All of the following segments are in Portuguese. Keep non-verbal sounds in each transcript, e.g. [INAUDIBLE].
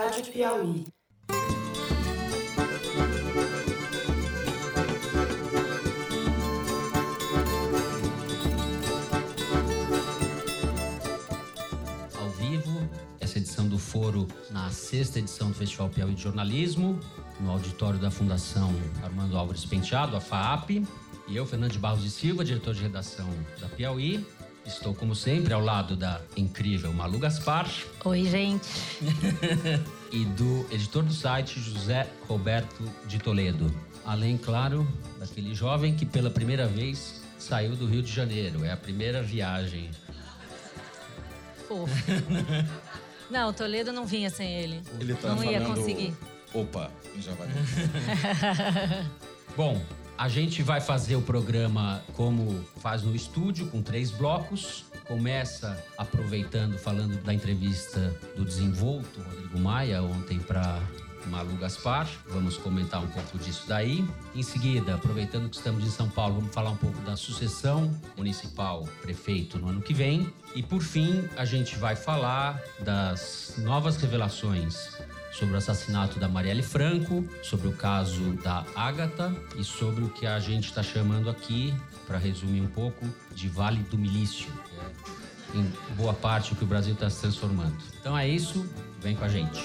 Rádio Piauí. Ao vivo, essa edição do Foro na sexta edição do Festival Piauí de Jornalismo, no auditório da Fundação Armando Álvares Penteado, a FAAP. E eu, Fernando de Barros de Silva, diretor de redação da Piauí. Estou, como sempre, ao lado da incrível Malu Gaspar Oi, gente. [LAUGHS] e do editor do site, José Roberto de Toledo. Além, claro, daquele jovem que pela primeira vez saiu do Rio de Janeiro. É a primeira viagem. Fofo. [LAUGHS] Não, Toledo não vinha sem ele. Ele tá não falando. ia conseguir. Opa, em Javari. [LAUGHS] Bom, a gente vai fazer o programa como faz no estúdio, com três blocos. Começa aproveitando, falando da entrevista do desenvolto Rodrigo Maia ontem para Malu Gaspar. Vamos comentar um pouco disso daí. Em seguida, aproveitando que estamos em São Paulo, vamos falar um pouco da sucessão municipal prefeito no ano que vem. E por fim, a gente vai falar das novas revelações sobre o assassinato da Marielle Franco, sobre o caso da Ágata e sobre o que a gente está chamando aqui, para resumir um pouco, de Vale do Milício. que é, em boa parte o que o Brasil está se transformando. Então é isso, vem com a gente.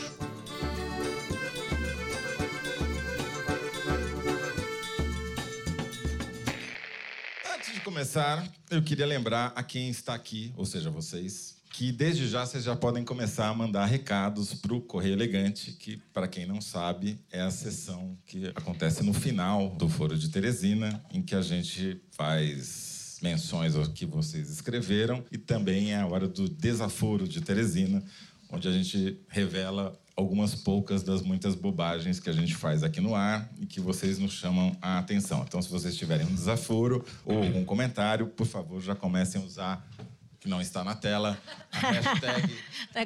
Antes de começar, eu queria lembrar a quem está aqui, ou seja, vocês, que desde já vocês já podem começar a mandar recados para o Correio Elegante, que, para quem não sabe, é a sessão que acontece no final do Foro de Teresina, em que a gente faz menções ao que vocês escreveram e também é a hora do desaforo de Teresina, onde a gente revela algumas poucas das muitas bobagens que a gente faz aqui no ar e que vocês nos chamam a atenção. Então, se vocês tiverem um desaforo ou algum comentário, por favor, já comecem a usar que não está na tela, a [LAUGHS] hashtag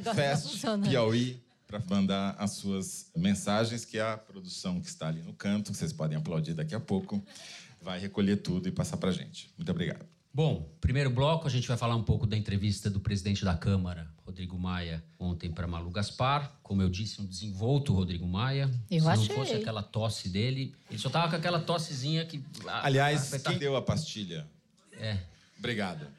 tá Fest funcionando. Piauí para mandar as suas mensagens, que a produção que está ali no canto, que vocês podem aplaudir daqui a pouco, vai recolher tudo e passar para gente. Muito obrigado. Bom, primeiro bloco a gente vai falar um pouco da entrevista do presidente da Câmara, Rodrigo Maia, ontem para Malu Gaspar. Como eu disse, um desenvolto Rodrigo Maia. Eu Se achei. não fosse aquela tosse dele, ele só tava com aquela tossezinha que. ah, Aliás, ah, quem deu a pastilha? É. Obrigado.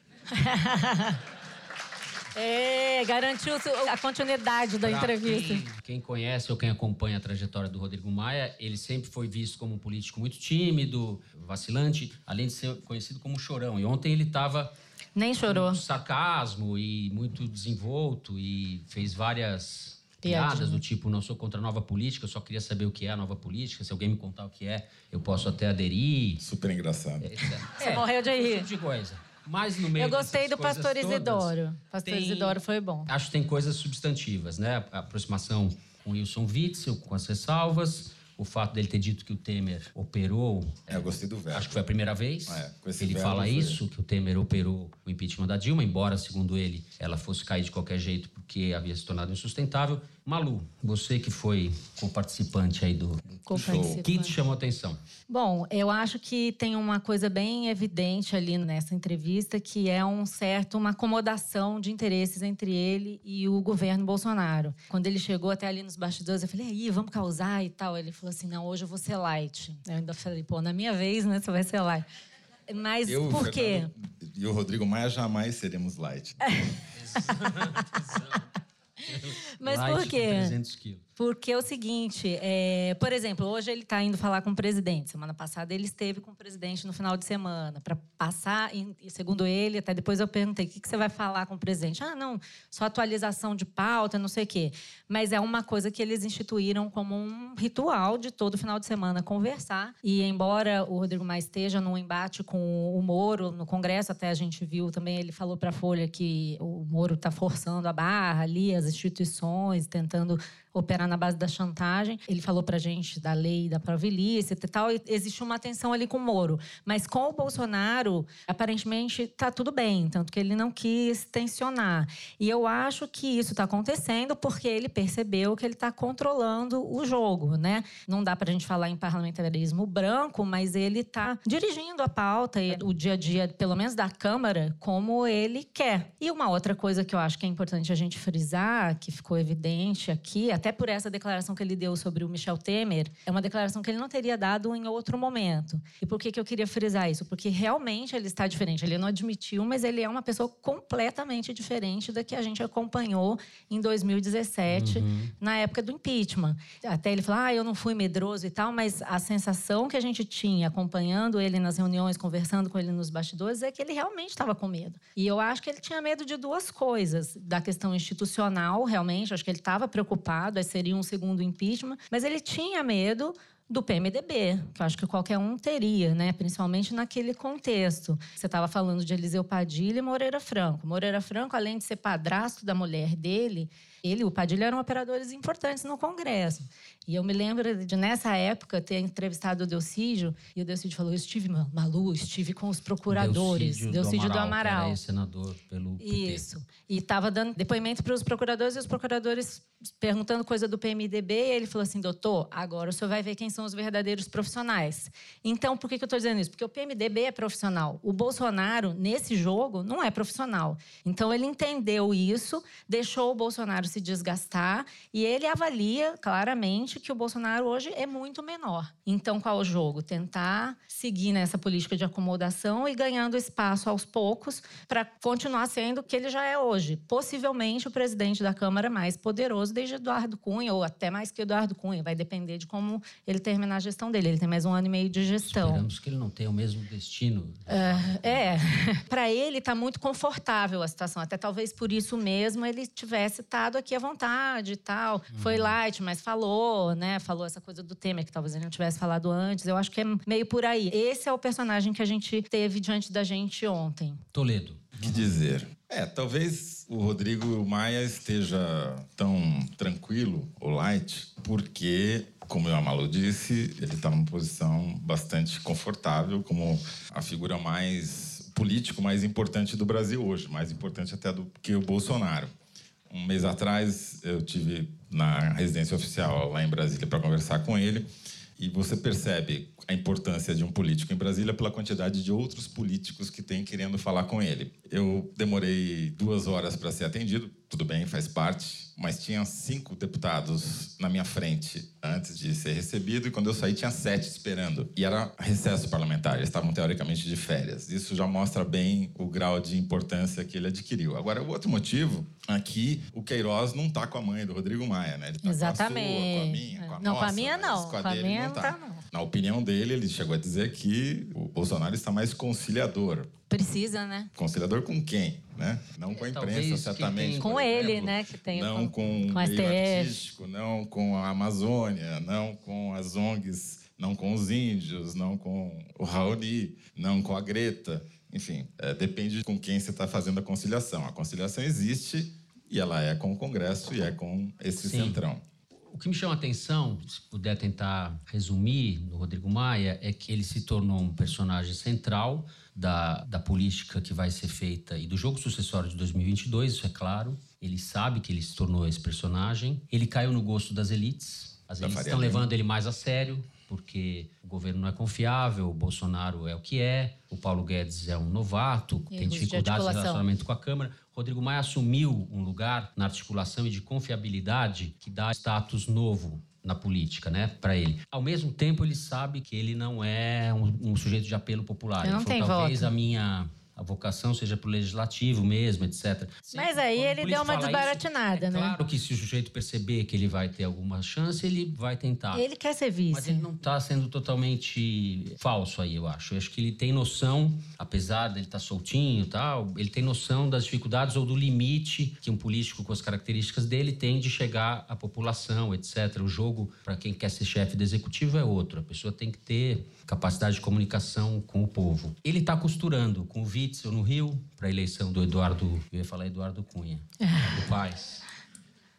É, garantiu a continuidade da Pra entrevista. Quem, quem conhece ou quem acompanha a trajetória do Rodrigo Maia, ele sempre foi visto como um político muito tímido, vacilante, além de ser conhecido como chorão. E ontem ele estava Nem chorou. sarcasmo e muito desenvolto e fez várias Piadinha. piadas do tipo não sou contra a nova política, eu só queria saber o que é a nova política, se alguém me contar o que é, eu posso até aderir. Super engraçado. Você morreu de rir. Esse tipo de coisa. Mas no meio Eu gostei do Pastor todas, Isidoro. Pastor tem- Isidoro foi bom. Acho que tem coisas substantivas, né? A aproximação com Wilson Witzel, com as ressalvas, o fato dele ter dito que o Temer operou. É, eu gostei do verbo. Acho que foi a primeira vez. É, ele fala foi- isso, que o Temer operou o impeachment da Dilma, embora, segundo ele, ela fosse cair de qualquer jeito porque havia se tornado insustentável. Malu, você que foi co-participante aí do, show, o que te chamou a atenção? Bom, eu acho que tem uma coisa bem evidente ali nessa entrevista, que é um certo uma acomodação de interesses entre ele e o governo Bolsonaro. Quando ele chegou até ali nos bastidores, eu falei, aí, vamos causar e tal. Ele falou assim, não, hoje eu vou ser light. Eu ainda falei, pô, na minha vez, né, você vai ser light. Mas Eu, por quê? E o Rodrigo Maia jamais seremos light. [LAUGHS] Mas Light por quê? 300 quilos. Porque é o seguinte, é, por exemplo, hoje ele está indo falar com o presidente. Semana passada ele esteve com o presidente no final de semana para passar. E, segundo ele, até depois eu perguntei: o que, que você vai falar com o presidente? Ah, não, só atualização de pauta, não sei o quê. Mas é uma coisa que eles instituíram como um ritual de todo final de semana conversar. E embora o Rodrigo Maia esteja num embate com o Moro no Congresso, até a gente viu também ele falou para a Folha que o Moro está forçando a barra ali, as instituições tentando operar na base da chantagem. Ele falou pra gente da lei da prova ilícita e tal. E existe uma tensão ali com o Moro. Mas com o Bolsonaro, aparentemente, tá tudo bem. Tanto que ele não quis tensionar. E eu acho que isso tá acontecendo porque ele percebeu que ele tá controlando o jogo, né? Não dá pra gente falar em parlamentarismo branco, mas ele tá dirigindo a pauta e o dia a dia, pelo menos da Câmara, como ele quer. E uma outra coisa que eu acho que é importante a gente frisar que ficou evidente aqui, até por essa declaração que ele deu sobre o Michel Temer, é uma declaração que ele não teria dado em outro momento. E por que, que eu queria frisar isso? Porque realmente ele está diferente. Ele não admitiu, mas ele é uma pessoa completamente diferente da que a gente acompanhou em 2017, uhum. na época do impeachment. Até ele falou: ah, eu não fui medroso e tal, mas a sensação que a gente tinha acompanhando ele nas reuniões, conversando com ele nos bastidores, é que ele realmente estava com medo. E eu acho que ele tinha medo de duas coisas: da questão institucional, realmente, acho que ele estava preocupado, aí seria um segundo impeachment, mas ele tinha medo do PMDB, que eu acho que qualquer um teria, né? principalmente naquele contexto. Você estava falando de Eliseu Padilha e Moreira Franco. Moreira Franco, além de ser padrasto da mulher dele, ele e o Padilha eram operadores importantes no Congresso. E eu me lembro de, nessa época, ter entrevistado o Delcídio, e o Delcídio falou: Eu estive, Malu, estive com os procuradores. Delcídio, Delcídio do Amaral. Do Amaral. senador pelo PT. Isso. E estava dando depoimento para os procuradores, e os procuradores perguntando coisa do PMDB, e ele falou assim: doutor, agora o senhor vai ver quem são os verdadeiros profissionais. Então, por que, que eu estou dizendo isso? Porque o PMDB é profissional. O Bolsonaro, nesse jogo, não é profissional. Então, ele entendeu isso, deixou o Bolsonaro se desgastar, e ele avalia claramente que o Bolsonaro hoje é muito menor. Então, qual o jogo? Tentar seguir nessa política de acomodação e ganhando espaço aos poucos para continuar sendo o que ele já é hoje. Possivelmente o presidente da Câmara mais poderoso desde Eduardo Cunha, ou até mais que Eduardo Cunha. Vai depender de como ele terminar a gestão dele. Ele tem mais um ano e meio de gestão. Esperamos que ele não tenha o mesmo destino. É, é. [LAUGHS] para ele está muito confortável a situação. Até talvez por isso mesmo ele tivesse estado aqui à vontade e tal. Uhum. Foi light, mas falou, né? Falou essa coisa do Temer, que talvez ele não tivesse falado antes. Eu acho que é meio por aí. Esse é o personagem que a gente teve diante da gente ontem. Toledo. Que dizer? É, talvez o Rodrigo Maia esteja tão tranquilo, ou light, porque, como o Amalu disse, ele está numa posição bastante confortável, como a figura mais político mais importante do Brasil hoje, mais importante até do que o Bolsonaro. Um mês atrás, eu tive na residência oficial lá em Brasília para conversar com ele. E você percebe a importância de um político em Brasília pela quantidade de outros políticos que tem querendo falar com ele. Eu demorei duas horas para ser atendido, tudo bem, faz parte, mas tinha cinco deputados na minha frente antes de ser recebido e quando eu saí tinha sete esperando. E era recesso parlamentar, eles estavam teoricamente de férias. Isso já mostra bem o grau de importância que ele adquiriu. Agora, o outro motivo aqui, o Queiroz não está com a mãe do Rodrigo Maia, né? Ele tá Exatamente. com a sua, com a minha, com a não, nossa. com a minha não. Com a, com a minha não tá. não. Na opinião dele, ele chegou a dizer que o Bolsonaro está mais conciliador. Precisa, né? Conciliador com quem? Né? Não com a imprensa, Talvez certamente. Com ele, exemplo, né? Que tem não com, com o meio artístico, não com a Amazônia, não com as ONGs, não com os índios, não com o Raoni, não com a Greta. Enfim, é, depende com quem você está fazendo a conciliação. A conciliação existe e ela é com o Congresso e é com esse Sim. centrão. O que me chama a atenção, se puder tentar resumir no Rodrigo Maia, é que ele se tornou um personagem central da, da política que vai ser feita e do jogo sucessório de 2022, isso é claro. Ele sabe que ele se tornou esse personagem. Ele caiu no gosto das elites. As elites estão levando ele mais a sério, porque o governo não é confiável, o Bolsonaro é o que é, o Paulo Guedes é um novato, tem dificuldades de relacionamento com a Câmara. Rodrigo Maia assumiu um lugar na articulação e de confiabilidade que dá status novo na política, né, para ele. Ao mesmo tempo, ele sabe que ele não é um, um sujeito de apelo popular. Eu não ele falou, talvez voto. a minha a vocação seja para o legislativo mesmo, etc. Mas aí ele deu uma desbaratinada, isso, é né? Claro que se o sujeito perceber que ele vai ter alguma chance, ele vai tentar. Ele quer ser vice. Mas ele não está sendo totalmente falso aí, eu acho. Eu acho que ele tem noção, apesar dele estar tá soltinho e tal, ele tem noção das dificuldades ou do limite que um político com as características dele tem de chegar à população, etc. O jogo, para quem quer ser chefe do executivo, é outro. A pessoa tem que ter capacidade de comunicação com o povo. Ele está costurando com o Witzel no Rio para a eleição do Eduardo, eu ia falar Eduardo Cunha, [LAUGHS] do Paz.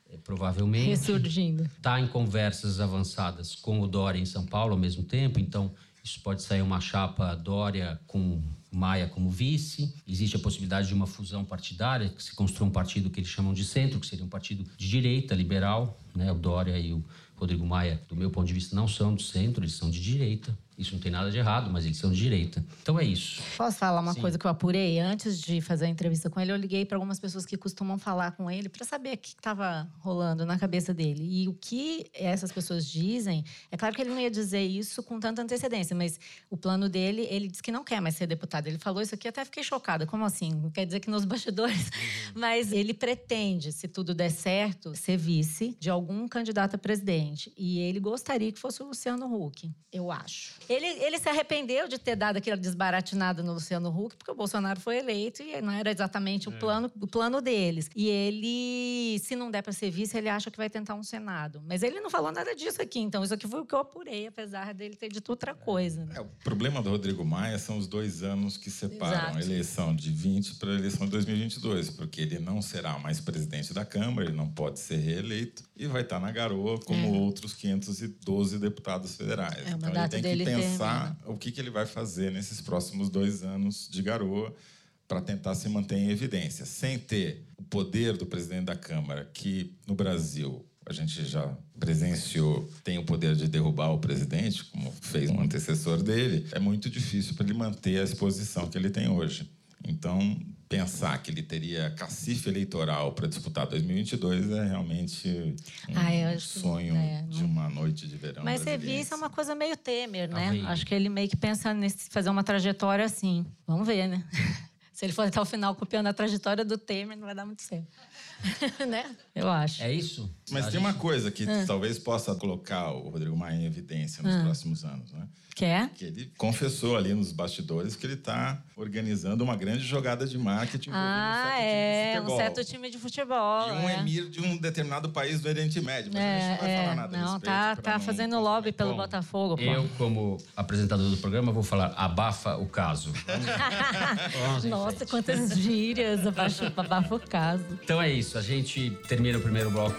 É, provavelmente. Ressurgindo. Está em conversas avançadas com o Dória em São Paulo ao mesmo tempo, então isso pode sair uma chapa Dória com Maia como vice. Existe a possibilidade de uma fusão partidária, que se construa um partido que eles chamam de centro, que seria um partido de direita, liberal. Né? O Dória e o Rodrigo Maia, do meu ponto de vista, não são do centro, eles são de direita. Isso não tem nada de errado, mas eles são de direita. Então é isso. Posso falar uma Sim. coisa que eu apurei? Antes de fazer a entrevista com ele, eu liguei para algumas pessoas que costumam falar com ele para saber o que estava rolando na cabeça dele. E o que essas pessoas dizem, é claro que ele não ia dizer isso com tanta antecedência, mas o plano dele, ele disse que não quer mais ser deputado. Ele falou isso aqui, até fiquei chocada. Como assim? Quer dizer que nos bastidores? Uhum. [LAUGHS] Mas ele pretende, se tudo der certo, ser vice de algum candidato a presidente. E ele gostaria que fosse o Luciano Huck, eu acho. Ele, ele se arrependeu de ter dado aquela desbaratinada no Luciano Huck, porque o Bolsonaro foi eleito e não era exatamente o, é. plano, o plano deles. E ele, se não der para ser vice, ele acha que vai tentar um Senado. Mas ele não falou nada disso aqui, então isso aqui foi o que eu apurei, apesar dele ter dito outra coisa. Né? É, o problema do Rodrigo Maia são os dois anos que separam Exato. a eleição de 20 para a eleição de 2022, porque ele não será mais presidente da Câmara, ele não pode ser reeleito e vai estar na garoa como é. outros 512 deputados federais. É, então ele tem que pensar o que, que ele vai fazer nesses próximos dois anos de garoa para tentar se manter em evidência, sem ter o poder do presidente da Câmara, que no Brasil a gente já presenciou, tem o poder de derrubar o presidente, como fez um antecessor dele, é muito difícil para ele manter a exposição que ele tem hoje. Então, pensar que ele teria cacife eleitoral para disputar 2022 é realmente um ah, sonho é, de uma noite de verão. Mas ser vice é uma coisa meio Temer, né? Acho que ele meio que pensa nesse fazer uma trajetória assim. Vamos ver, né? [LAUGHS] Se ele for até o final copiando a trajetória do Temer, não vai dar muito certo. [LAUGHS] né? Eu acho. É isso? Mas tem gente... uma coisa que ah. talvez possa colocar o Rodrigo Maia em evidência nos ah. próximos anos, né? Que é? Que ele confessou ali nos bastidores que ele está organizando uma grande jogada de marketing ah, é, um certo time de futebol. E um é. emir de um determinado país do Oriente Médio. Mas é, a gente não vai é. falar nada Não, respeito, tá, tá não fazendo lobby pelo Bom, Botafogo. Pô. Eu, como apresentador do programa, vou falar abafa o caso. [LAUGHS] Nossa, quantas gírias, abafa, abafa o caso. Então é isso, a gente termina o primeiro bloco.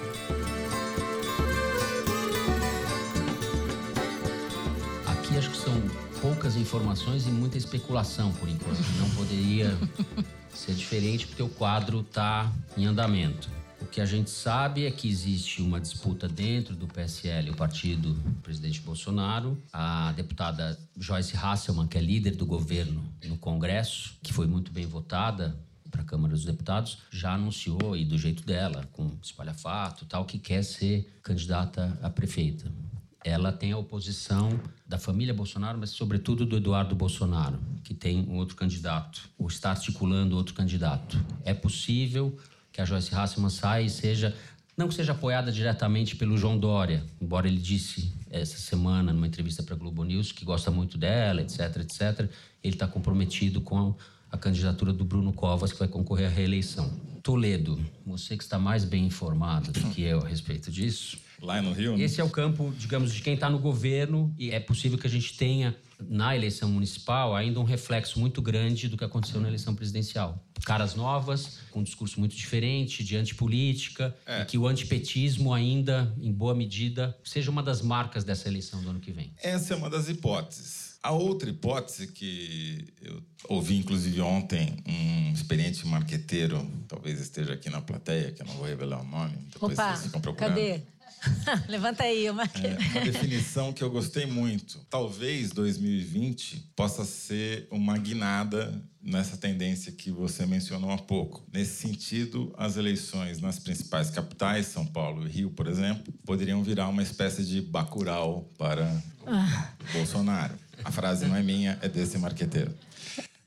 Aqui acho que são poucas informações e muita especulação por enquanto. Não poderia [LAUGHS] ser diferente porque o quadro está em andamento. O que a gente sabe é que existe uma disputa dentro do PSL, o partido do presidente Bolsonaro. A deputada Joyce Hasselman, que é líder do governo no Congresso, que foi muito bem votada para a Câmara dos Deputados, já anunciou, e do jeito dela, com espalhafato tal, que quer ser candidata a prefeita ela tem a oposição da família Bolsonaro, mas sobretudo do Eduardo Bolsonaro, que tem um outro candidato, ou está articulando outro candidato. É possível que a Joyce Hasselman saia e seja, não que seja apoiada diretamente pelo João Dória, embora ele disse essa semana numa entrevista para a Globo News que gosta muito dela, etc, etc. Ele está comprometido com a candidatura do Bruno Covas, que vai concorrer à reeleição. Toledo, você que está mais bem informado do que eu a respeito disso, Lá no Rio? Né? Esse é o campo, digamos, de quem está no governo e é possível que a gente tenha na eleição municipal ainda um reflexo muito grande do que aconteceu na eleição presidencial. Caras novas, com um discurso muito diferente, de antipolítica, é. e que o antipetismo ainda, em boa medida, seja uma das marcas dessa eleição do ano que vem. Essa é uma das hipóteses. A outra hipótese que eu ouvi, inclusive, ontem, um experiente marqueteiro, talvez esteja aqui na plateia, que eu não vou revelar o nome, depois Opa, vocês ficam procurando. Cadê? [LAUGHS] Levanta aí, uma... É, uma definição que eu gostei muito. Talvez 2020 possa ser uma guinada nessa tendência que você mencionou há pouco. Nesse sentido, as eleições nas principais capitais, São Paulo e Rio, por exemplo, poderiam virar uma espécie de bacural para ah. Bolsonaro. A frase não é minha, é desse marqueteiro.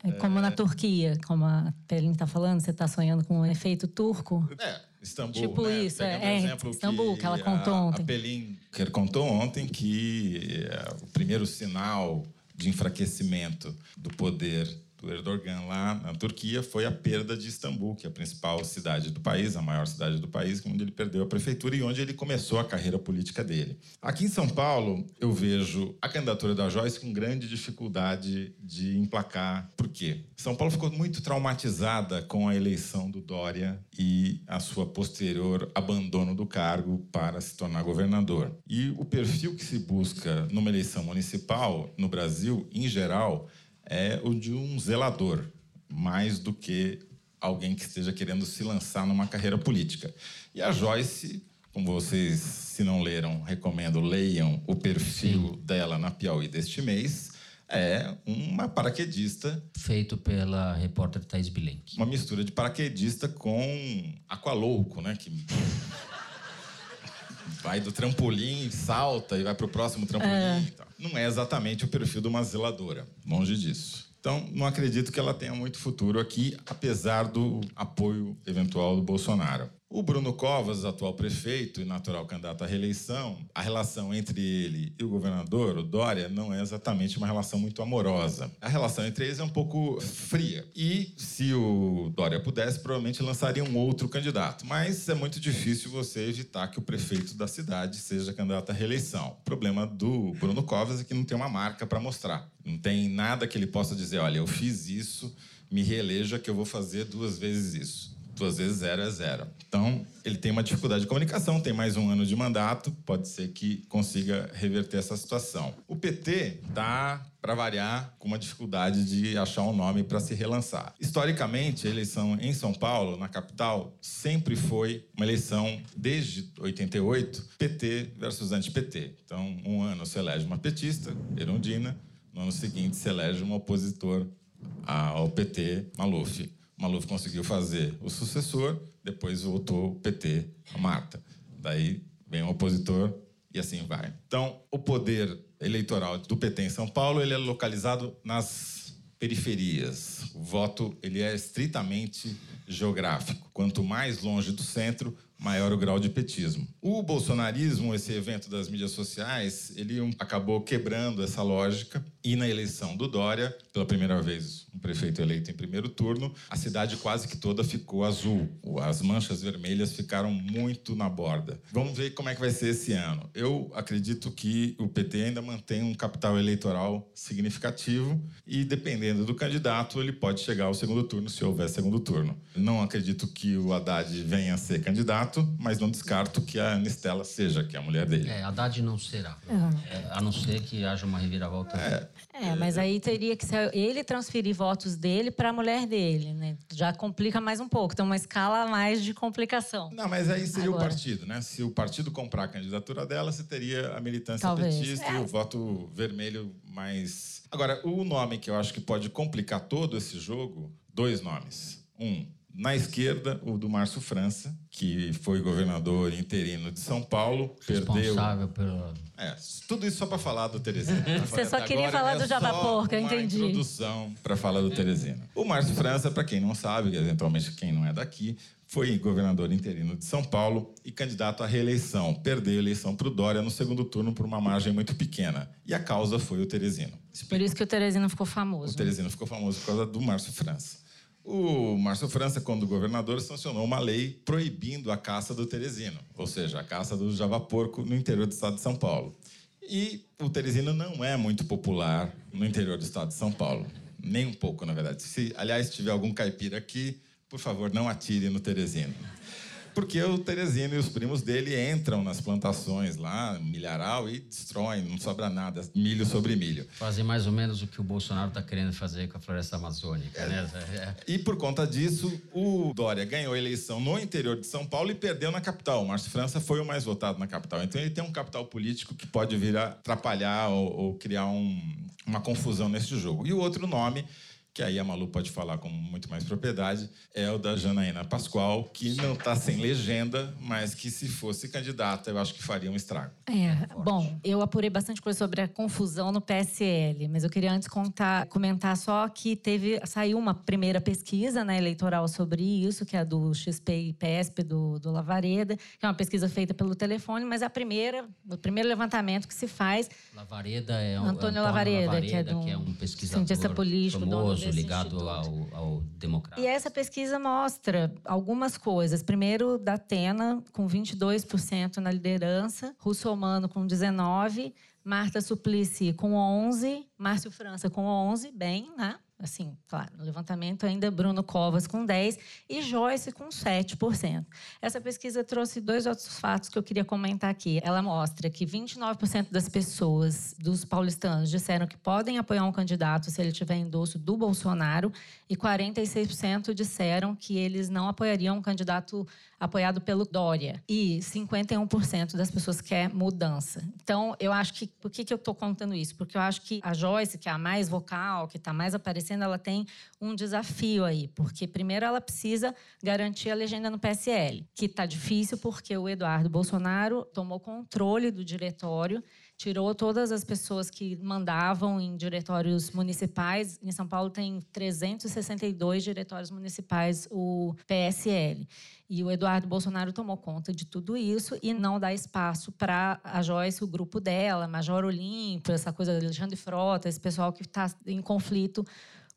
É como é... na Turquia, como a Pelin está falando, você está sonhando com um efeito turco? É, Istambul. Tipo né? isso, é, é exemplo Istambul, que, que ela contou a, ontem. A Pelin contou ontem que é, o primeiro sinal de enfraquecimento do poder do Erdogan lá na Turquia foi a perda de Istambul, que é a principal cidade do país, a maior cidade do país, onde ele perdeu a prefeitura e onde ele começou a carreira política dele. Aqui em São Paulo, eu vejo a candidatura da Joyce com grande dificuldade de emplacar. Por quê? São Paulo ficou muito traumatizada com a eleição do Dória e a sua posterior abandono do cargo para se tornar governador. E o perfil que se busca numa eleição municipal no Brasil, em geral, é o de um zelador, mais do que alguém que esteja querendo se lançar numa carreira política. E a Joyce, como vocês, se não leram, recomendo, leiam o perfil Sim. dela na Piauí deste mês. É uma paraquedista. Feito pela repórter Thais Bilenque. Uma mistura de paraquedista com aqualouco, né? Que vai do trampolim, salta e vai para o próximo trampolim. É. Não é exatamente o perfil de uma zeladora, longe disso. Então, não acredito que ela tenha muito futuro aqui, apesar do apoio eventual do Bolsonaro. O Bruno Covas, atual prefeito e natural candidato à reeleição, a relação entre ele e o governador, o Dória, não é exatamente uma relação muito amorosa. A relação entre eles é um pouco fria. E se o Dória pudesse, provavelmente lançaria um outro candidato. Mas é muito difícil você evitar que o prefeito da cidade seja candidato à reeleição. O problema do Bruno Covas é que não tem uma marca para mostrar. Não tem nada que ele possa dizer, olha, eu fiz isso, me reeleja que eu vou fazer duas vezes isso duas vezes zero é zero. Então, ele tem uma dificuldade de comunicação, tem mais um ano de mandato, pode ser que consiga reverter essa situação. O PT está, para variar, com uma dificuldade de achar um nome para se relançar. Historicamente, a eleição em São Paulo, na capital, sempre foi uma eleição, desde 88, PT versus anti-PT. Então, um ano se elege uma petista, Erundina, no ano seguinte se elege um opositor ao PT, Maluf. Maluf conseguiu fazer o sucessor, depois voltou o PT, a Marta. Daí vem o opositor e assim vai. Então, o poder eleitoral do PT em São Paulo ele é localizado nas periferias. O voto ele é estritamente geográfico. Quanto mais longe do centro, maior o grau de petismo. O bolsonarismo, esse evento das mídias sociais, ele acabou quebrando essa lógica e na eleição do Dória, pela primeira vez um prefeito eleito em primeiro turno, a cidade quase que toda ficou azul. As manchas vermelhas ficaram muito na borda. Vamos ver como é que vai ser esse ano. Eu acredito que o PT ainda mantém um capital eleitoral significativo e dependendo do candidato, ele pode chegar ao segundo turno se houver segundo turno. Não acredito que o Haddad venha a ser candidato, mas não descarto que a Anistela seja, que é a mulher dele. É, Haddad não será. É, a não ser que haja uma reviravolta. É, é, mas aí teria que ser ele transferir votos dele para a mulher dele, né? Já complica mais um pouco, tem uma escala mais de complicação. Não, mas aí seria Agora. o partido, né? Se o partido comprar a candidatura dela, você teria a militância Talvez. petista é. e o voto vermelho mais. Agora, o nome que eu acho que pode complicar todo esse jogo, dois nomes. Um, na esquerda, o do Márcio França, que foi governador interino de São Paulo, Responsável perdeu. Pela... É, tudo isso só para falar do Teresina. [LAUGHS] Você só queria falar é do Java Porca, entendi. Uma introdução para falar do Teresina. O Márcio França, para quem não sabe, eventualmente quem não é daqui, foi governador interino de São Paulo e candidato à reeleição. Perdeu a eleição para o Dória no segundo turno por uma margem muito pequena. E a causa foi o Teresino. Por isso que o Teresino ficou famoso. O Teresino ficou famoso por causa do Márcio França. O Márcio França, quando governador, sancionou uma lei proibindo a caça do teresino, ou seja, a caça do javaporco no interior do estado de São Paulo. E o teresino não é muito popular no interior do estado de São Paulo. Nem um pouco, na verdade. Se, aliás, tiver algum caipira aqui, por favor, não atire no teresino. Porque o Teresino e os primos dele entram nas plantações lá, milharal, e destroem, não sobra nada, milho sobre milho. Fazem mais ou menos o que o Bolsonaro está querendo fazer com a floresta amazônica, é. né? É. E por conta disso, o Dória ganhou a eleição no interior de São Paulo e perdeu na capital. O Márcio França foi o mais votado na capital. Então ele tem um capital político que pode vir a atrapalhar ou, ou criar um, uma confusão nesse jogo. E o outro nome que aí a Malu pode falar com muito mais propriedade, é o da Janaína Pascoal, que não está sem legenda, mas que se fosse candidata, eu acho que faria um estrago. É, bom, eu apurei bastante coisa sobre a confusão no PSL, mas eu queria antes contar, comentar só que teve saiu uma primeira pesquisa né, eleitoral sobre isso, que é a do XP e PSP do, do Lavareda, que é uma pesquisa feita pelo telefone, mas é a primeira, o primeiro levantamento que se faz. Lavareda é um, Antônio, Antônio Lavareda, Lavareda, que é, do, que é um pesquisador cientista político, famoso, ligado ao, ao democrata. E essa pesquisa mostra algumas coisas. Primeiro, da Atena, com 22% na liderança, Russomano com 19%, Marta Suplicy com 11%, Márcio França com 11%, bem, né? Assim, claro, no levantamento ainda Bruno Covas com 10% e Joyce com 7%. Essa pesquisa trouxe dois outros fatos que eu queria comentar aqui. Ela mostra que 29% das pessoas, dos paulistanos, disseram que podem apoiar um candidato se ele tiver endosso do Bolsonaro e 46% disseram que eles não apoiariam um candidato apoiado pelo Dória. E 51% das pessoas quer mudança. Então, eu acho que. Por que, que eu estou contando isso? Porque eu acho que a Joyce, que é a mais vocal, que está mais aparecendo, ela tem um desafio aí. Porque, primeiro, ela precisa garantir a legenda no PSL, que está difícil porque o Eduardo Bolsonaro tomou controle do diretório tirou todas as pessoas que mandavam em diretórios municipais. Em São Paulo tem 362 diretórios municipais, o PSL. E o Eduardo Bolsonaro tomou conta de tudo isso e não dá espaço para a Joyce, o grupo dela, Major Olímpio, essa coisa de Alexandre Frota, esse pessoal que está em conflito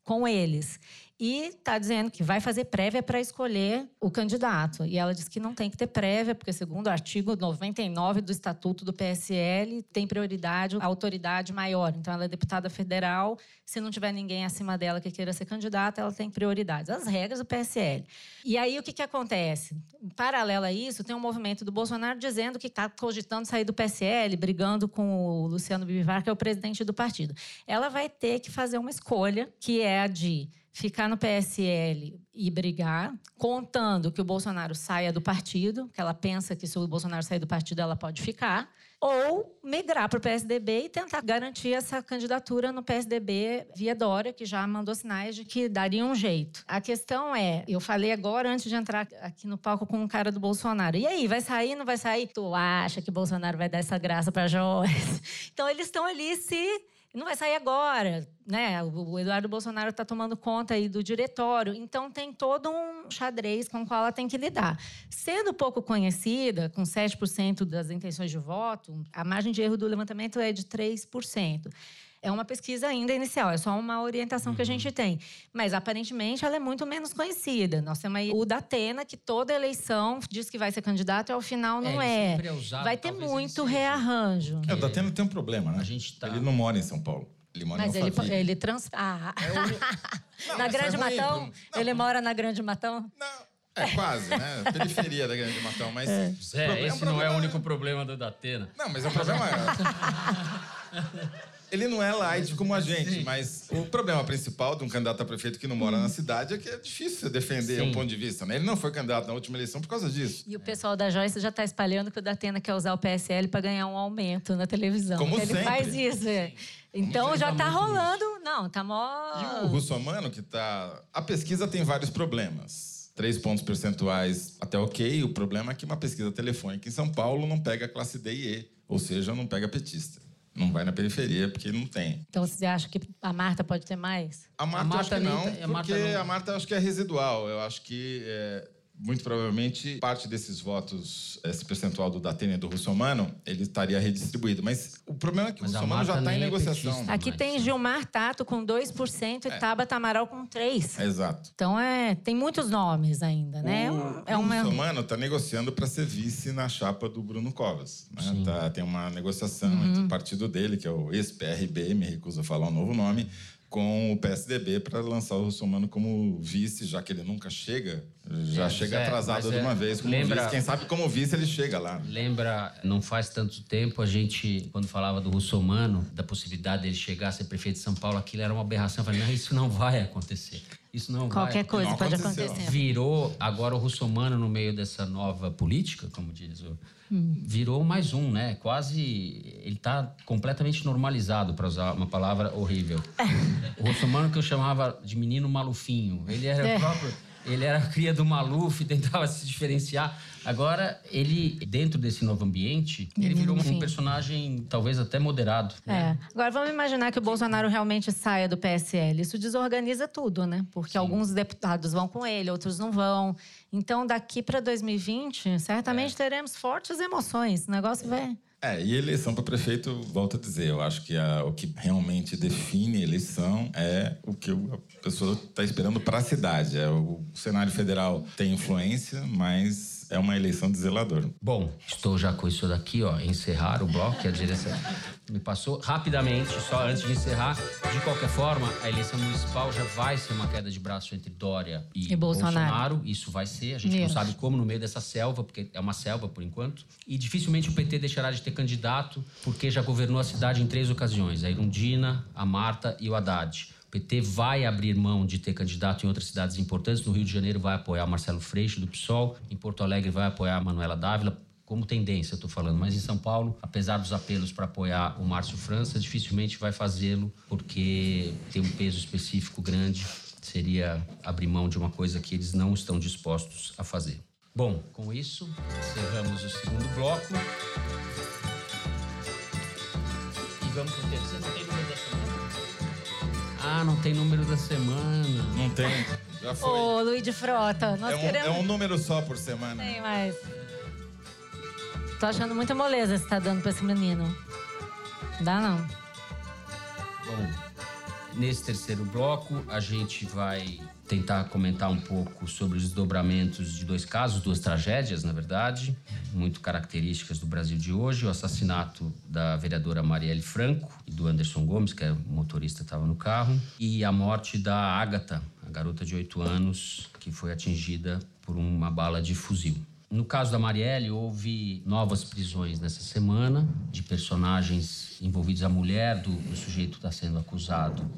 com eles. E está dizendo que vai fazer prévia para escolher o candidato. E ela diz que não tem que ter prévia, porque, segundo o artigo 99 do Estatuto do PSL, tem prioridade a autoridade maior. Então, ela é deputada federal. Se não tiver ninguém acima dela que queira ser candidata, ela tem prioridade. As regras do PSL. E aí, o que, que acontece? Em paralelo a isso, tem um movimento do Bolsonaro dizendo que está cogitando sair do PSL, brigando com o Luciano Bivar, que é o presidente do partido. Ela vai ter que fazer uma escolha, que é a de ficar no PSL e brigar, contando que o Bolsonaro saia do partido, que ela pensa que se o Bolsonaro sair do partido ela pode ficar, ou migrar para o PSDB e tentar garantir essa candidatura no PSDB via Dória, que já mandou sinais de que daria um jeito. A questão é, eu falei agora antes de entrar aqui no palco com o cara do Bolsonaro. E aí, vai sair, não vai sair? Tu acha que Bolsonaro vai dar essa graça para Joyce? [LAUGHS] Então eles estão ali se não vai sair agora, né? O Eduardo Bolsonaro está tomando conta aí do diretório, então tem todo um xadrez com o qual ela tem que lidar. Sendo pouco conhecida, com 7% das intenções de voto, a margem de erro do levantamento é de 3%. É uma pesquisa ainda inicial, é só uma orientação uhum. que a gente tem. Mas aparentemente ela é muito menos conhecida. Nós temos aí o Datena, que toda eleição diz que vai ser candidato e ao final não é. é. é usado, vai ter muito rearranjo. É, o Datena tem um problema, né? A gente tá... Ele não mora em São Paulo. Ele mora Mas em ele, ele trans... Ah. É o... [LAUGHS] na Grande é Matão? Não, ele mora na Grande Matão? Não. É, quase, né? Periferia da Grande Matão, mas... É. Zé, esse não é o único problema do Datena. Não, mas o problema é... [LAUGHS] Ele não é light como a gente, Sim. mas o problema principal de um candidato a prefeito que não mora hum. na cidade é que é difícil defender Sim. um ponto de vista. Né? Ele não foi candidato na última eleição por causa disso. E o pessoal da Joyce já está espalhando que o Datena quer usar o PSL para ganhar um aumento na televisão. Como Ele sempre. faz isso. É. Então já está rolando. Isso. Não, tá mó. E o Russomano, que tá. A pesquisa tem vários problemas. Três pontos percentuais até ok. O problema é que uma pesquisa telefônica em São Paulo não pega classe D e E, ou seja, não pega petista. Não vai na periferia porque não tem. Então você acha que a Marta pode ter mais? A Marta, a Marta acho que não, tá- a porque não... a Marta acho que é residual. Eu acho que é, muito provavelmente parte desses votos, esse percentual do Datena e do Russomano, ele estaria redistribuído. Mas o problema é que Mas o Russomano já está em é negociação. É Aqui tem Gilmar Tato com 2% e é. Tabata Amaral com 3%. Exato. Então é, tem muitos nomes ainda, né? O, é uma... o Russomano está negociando para ser vice na chapa do Bruno Covas. Né? Tá, tem uma negociação uhum. entre o partido dele, que é o ex-PRB, me recuso a falar o novo nome, com o PSDB para lançar o Russomano como vice, já que ele nunca chega, já é, chega é, atrasado de uma é, vez como lembra, vice. Quem sabe como vice ele chega lá. Lembra, não faz tanto tempo, a gente, quando falava do Russomano, da possibilidade dele chegar a ser prefeito de São Paulo, aquilo era uma aberração. Eu falei, não, isso não vai acontecer. Isso não Qualquer vai. coisa não pode aconteceu. acontecer. Virou agora o Russomano no meio dessa nova política, como diz o virou mais um, né? Quase. Ele está completamente normalizado, para usar uma palavra horrível. [LAUGHS] o russomano que eu chamava de menino malufinho. Ele era é. próprio. Ele era cria do Maluf, [LAUGHS] tentava se diferenciar. Agora, ele, dentro desse novo ambiente, ele virou Enfim. um personagem talvez até moderado. Né? É. Agora, vamos imaginar que o Bolsonaro realmente saia do PSL. Isso desorganiza tudo, né? Porque Sim. alguns deputados vão com ele, outros não vão. Então, daqui para 2020, certamente é. teremos fortes emoções. O negócio vai. É, e eleição para prefeito, volto a dizer, eu acho que a, o que realmente define eleição é o que a pessoa está esperando para a cidade. É, o cenário federal tem influência, mas é uma eleição de zelador. Bom, estou já com isso daqui, ó, encerrar o bloco, a direção. me passou rapidamente, só antes de encerrar. De qualquer forma, a eleição municipal já vai ser uma queda de braço entre Dória e, E Bolsonaro. Isso vai ser. A gente não sabe como no meio dessa selva, porque é uma selva por enquanto. E dificilmente o PT deixará de ter candidato, porque já governou a cidade em três ocasiões: a Irundina, a Marta e o Haddad. O PT vai abrir mão de ter candidato em outras cidades importantes. No Rio de Janeiro vai apoiar Marcelo Freixo, do PSOL. Em Porto Alegre vai apoiar a Manuela Dávila, como tendência, eu estou falando. Mas em São Paulo, apesar dos apelos para apoiar o Márcio França, dificilmente vai fazê-lo, porque tem um peso específico grande. Seria abrir mão de uma coisa que eles não estão dispostos a fazer. Bom, com isso, encerramos o segundo bloco. E vamos para o terceiro. Ah, não tem número da semana. Não tem. Já foi. Ô, Luiz de Frota, nós é, um, queremos... é um número só por semana. Tem mais. Tô achando muita moleza você tá dando pra esse menino. Dá não. Bom, nesse terceiro bloco, a gente vai tentar comentar um pouco sobre os desdobramentos de dois casos, duas tragédias, na verdade, muito características do Brasil de hoje: o assassinato da vereadora Marielle Franco e do Anderson Gomes, que é motorista estava no carro, e a morte da Ágata, a garota de 8 anos, que foi atingida por uma bala de fuzil. No caso da Marielle, houve novas prisões nessa semana de personagens envolvidos. A mulher do, do sujeito está sendo acusado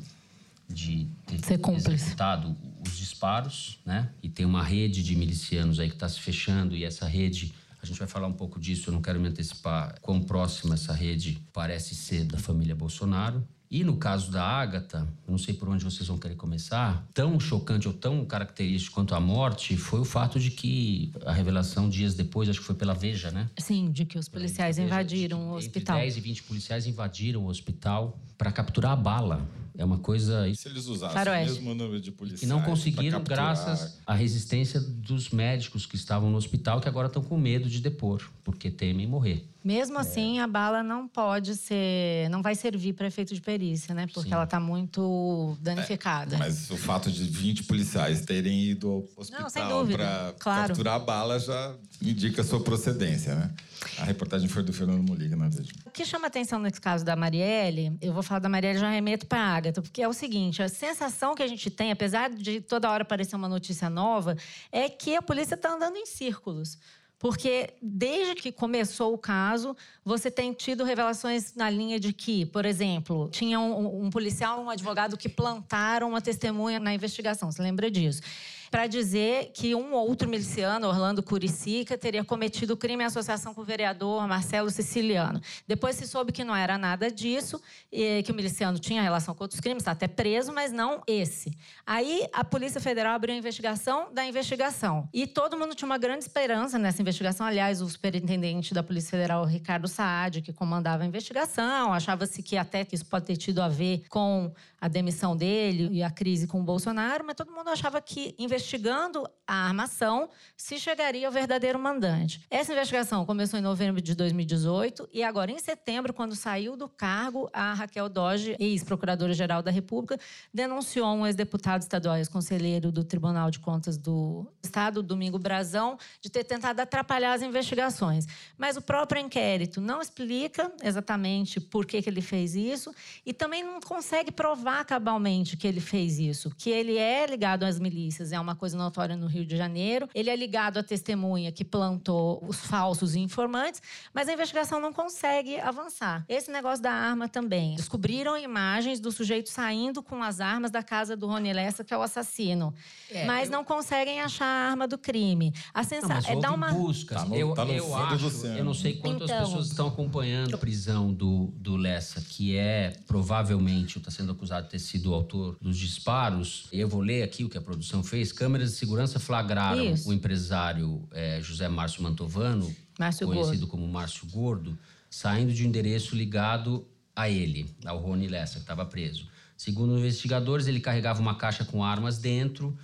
de ter Ser executado os disparos, né? E tem uma rede de milicianos aí que está se fechando e essa rede, a gente vai falar um pouco disso, eu não quero me antecipar quão próxima essa rede parece ser da família Bolsonaro. E no caso da Ágata, não sei por onde vocês vão querer começar, tão chocante ou tão característico quanto a morte foi o fato de que a revelação dias depois, acho que foi pela Veja, né? Sim, de que os policiais Veja, invadiram o hospital. 10 e 20 policiais invadiram o hospital para capturar a bala. É uma coisa Se eles usassem Faroeste. o mesmo número de policiais. e não conseguiram capturar- graças à resistência dos médicos que estavam no hospital que agora estão com medo de depor, porque temem morrer. Mesmo É. assim, a bala não pode ser. não vai servir para efeito de perícia, né? Porque Sim. ela tá muito danificada. Mas o fato de 20 policiais terem ido ao hospital para claro. capturar a bala já indica a sua procedência, né? A reportagem foi do Fernando Moliga na Veja. O que chama atenção nesse caso da Marielle, eu vou falar da Marielle já remeto para a Agatha, porque é o seguinte: a sensação que a gente tem, apesar de toda hora aparecer uma notícia nova, é que a polícia está andando em círculos. Porque desde que começou o caso, você tem tido revelações na linha de que, por exemplo, tinha um, um policial, um advogado que plantaram uma testemunha na investigação. Você lembra disso? Para dizer que um outro miliciano, Orlando Curicica, teria cometido crime em associação com o vereador Marcelo Siciliano. Depois se soube que não era nada disso, que o miliciano tinha relação com outros crimes, está até preso, mas não esse. Aí a Polícia Federal abriu a investigação da investigação. E todo mundo tinha uma grande esperança nessa investigação. Aliás, o superintendente da Polícia Federal, Ricardo Saad, que comandava a investigação, achava-se que até que isso pode ter tido a ver com a demissão dele e a crise com o Bolsonaro, mas todo mundo achava que investigando a armação se chegaria ao verdadeiro mandante. Essa investigação começou em novembro de 2018 e agora em setembro, quando saiu do cargo, a Raquel Doge, ex-procuradora-geral da República, denunciou um ex-deputado estadual, ex-conselheiro do Tribunal de Contas do Estado, Domingo Brazão, de ter tentado atrapalhar as investigações. Mas o próprio inquérito não explica exatamente por que, que ele fez isso e também não consegue provar cabalmente que ele fez isso, que ele é ligado às milícias, é uma coisa notória no Rio de Janeiro, ele é ligado à testemunha que plantou os falsos informantes, mas a investigação não consegue avançar. Esse negócio da arma também. Descobriram imagens do sujeito saindo com as armas da casa do Rony Lessa, que é o assassino, É, mas eu- não conseguem achar a arma do crime. A sensação é dar uma buscas. Tá no- eu tá eu acho, eu não sei quantas Então. pessoas estão acompanhando a prisão do, do Lessa, que é provavelmente está sendo acusado de ter sido o autor dos disparos. Eu vou ler aqui o que a produção fez. Câmeras de segurança flagraram Isso. o empresário eh, José Márcio Mantovano, Márcio conhecido como Márcio Gordo, saindo de um endereço ligado a ele, ao Rony Lessa, que estava preso. Segundo investigadores, ele carregava uma caixa com armas dentro.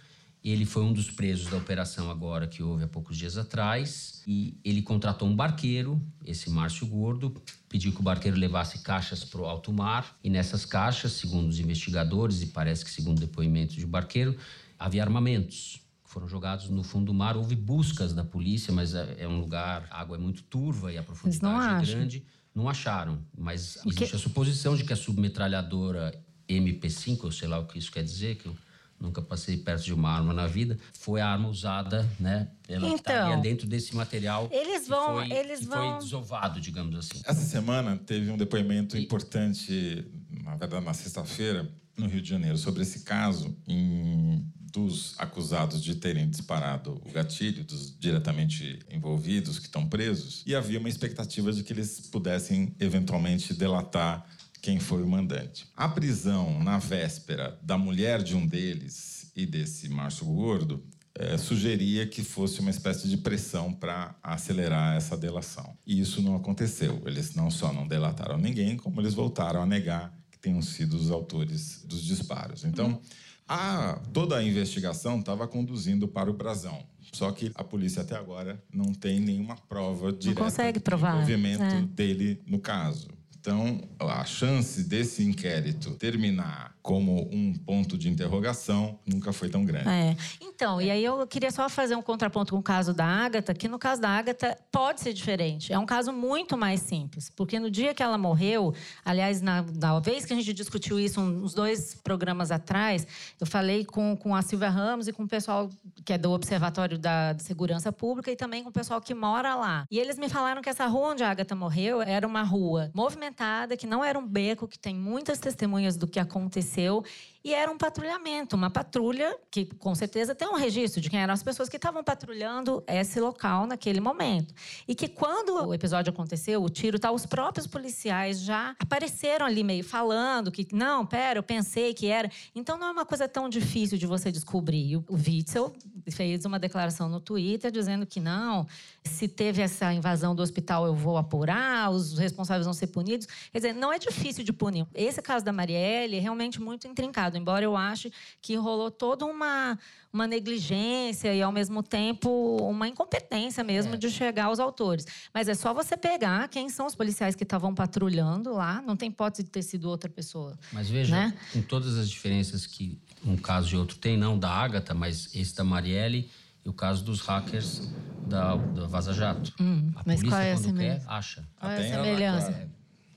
Ele foi um dos presos da operação agora que houve há poucos dias atrás. E ele contratou um barqueiro, esse Márcio Gordo, pediu que o barqueiro levasse caixas para o alto mar. E nessas caixas, segundo os investigadores, e parece que segundo depoimento de um barqueiro, havia armamentos que foram jogados no fundo do mar. Houve buscas da polícia, mas é é um lugar, a água é muito turva e a não profundidade é acham. grande. não acharam, mas existe a suposição de que a submetralhadora MP5, eu sei lá o que isso quer dizer, que eu nunca passei perto de uma arma na vida, foi a arma usada, né? Ela Então, estaria dentro desse material eles que vão- foi, eles que vão- foi desovado, digamos assim. Essa semana teve um depoimento importante, na verdade, na sexta-feira, no Rio de Janeiro, sobre esse caso em- dos acusados de terem disparado o gatilho, dos diretamente envolvidos que estão presos, e havia uma expectativa de que eles pudessem eventualmente delatar quem foi o mandante. A prisão na véspera da mulher de um deles e desse macho gordo eh, sugeria que fosse uma espécie de pressão para acelerar essa delação. E isso não aconteceu. Eles não só não delataram ninguém, como eles voltaram a negar tenham sido os autores dos disparos. Então, a, toda a investigação estava conduzindo para o brasão. Só que a polícia até agora não tem nenhuma prova direta consegue do provar, envolvimento é. dele no caso. Então, a chance desse inquérito terminar como um ponto de interrogação nunca foi tão grande. É. Então, e aí eu queria só fazer um contraponto com o caso da Ágata, que no caso da Ágata pode ser diferente. É um caso muito mais simples, porque no dia que ela morreu, aliás, na, na vez que a gente discutiu isso, uns dois programas atrás, eu falei com, com a Silvia Ramos e com o pessoal que é do Observatório da de Segurança Pública e também com o pessoal que mora lá. E eles me falaram que essa rua onde a Ágata morreu era uma rua movimentada, que não era um beco, que tem muitas testemunhas do que aconteceu. E era um patrulhamento, uma patrulha que com certeza tem um registro de quem eram as pessoas que estavam patrulhando esse local naquele momento. E que quando o episódio aconteceu, o tiro tal, os próprios policiais já apareceram ali meio falando que não, pera, eu pensei que era. Então não é uma coisa tão difícil de você descobrir. O Witzel fez uma declaração no Twitter dizendo que não, se teve essa invasão do hospital eu vou apurar, os responsáveis vão ser punidos. Quer dizer, não é difícil de punir. Esse caso da Marielle é realmente muito intrincado, embora eu ache que rolou toda uma, uma negligência e, ao mesmo tempo, uma incompetência mesmo de chegar aos autores. Mas é só você pegar quem são os policiais que estavam patrulhando lá, não tem hipótese de ter sido outra pessoa. Mas veja, Né? com todas as diferenças que um caso e outro tem, não da Ágata, mas esse da Marielle e o caso dos hackers da, da Vaza Jato. a Hum, mas polícia, qual é a quando quer, semelhança? acha. Qual é Até a ela- semelhança?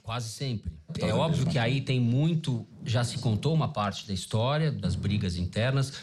Quase sempre. Toda É óbvio que aí tem muito. Já se contou uma parte da história, das brigas internas,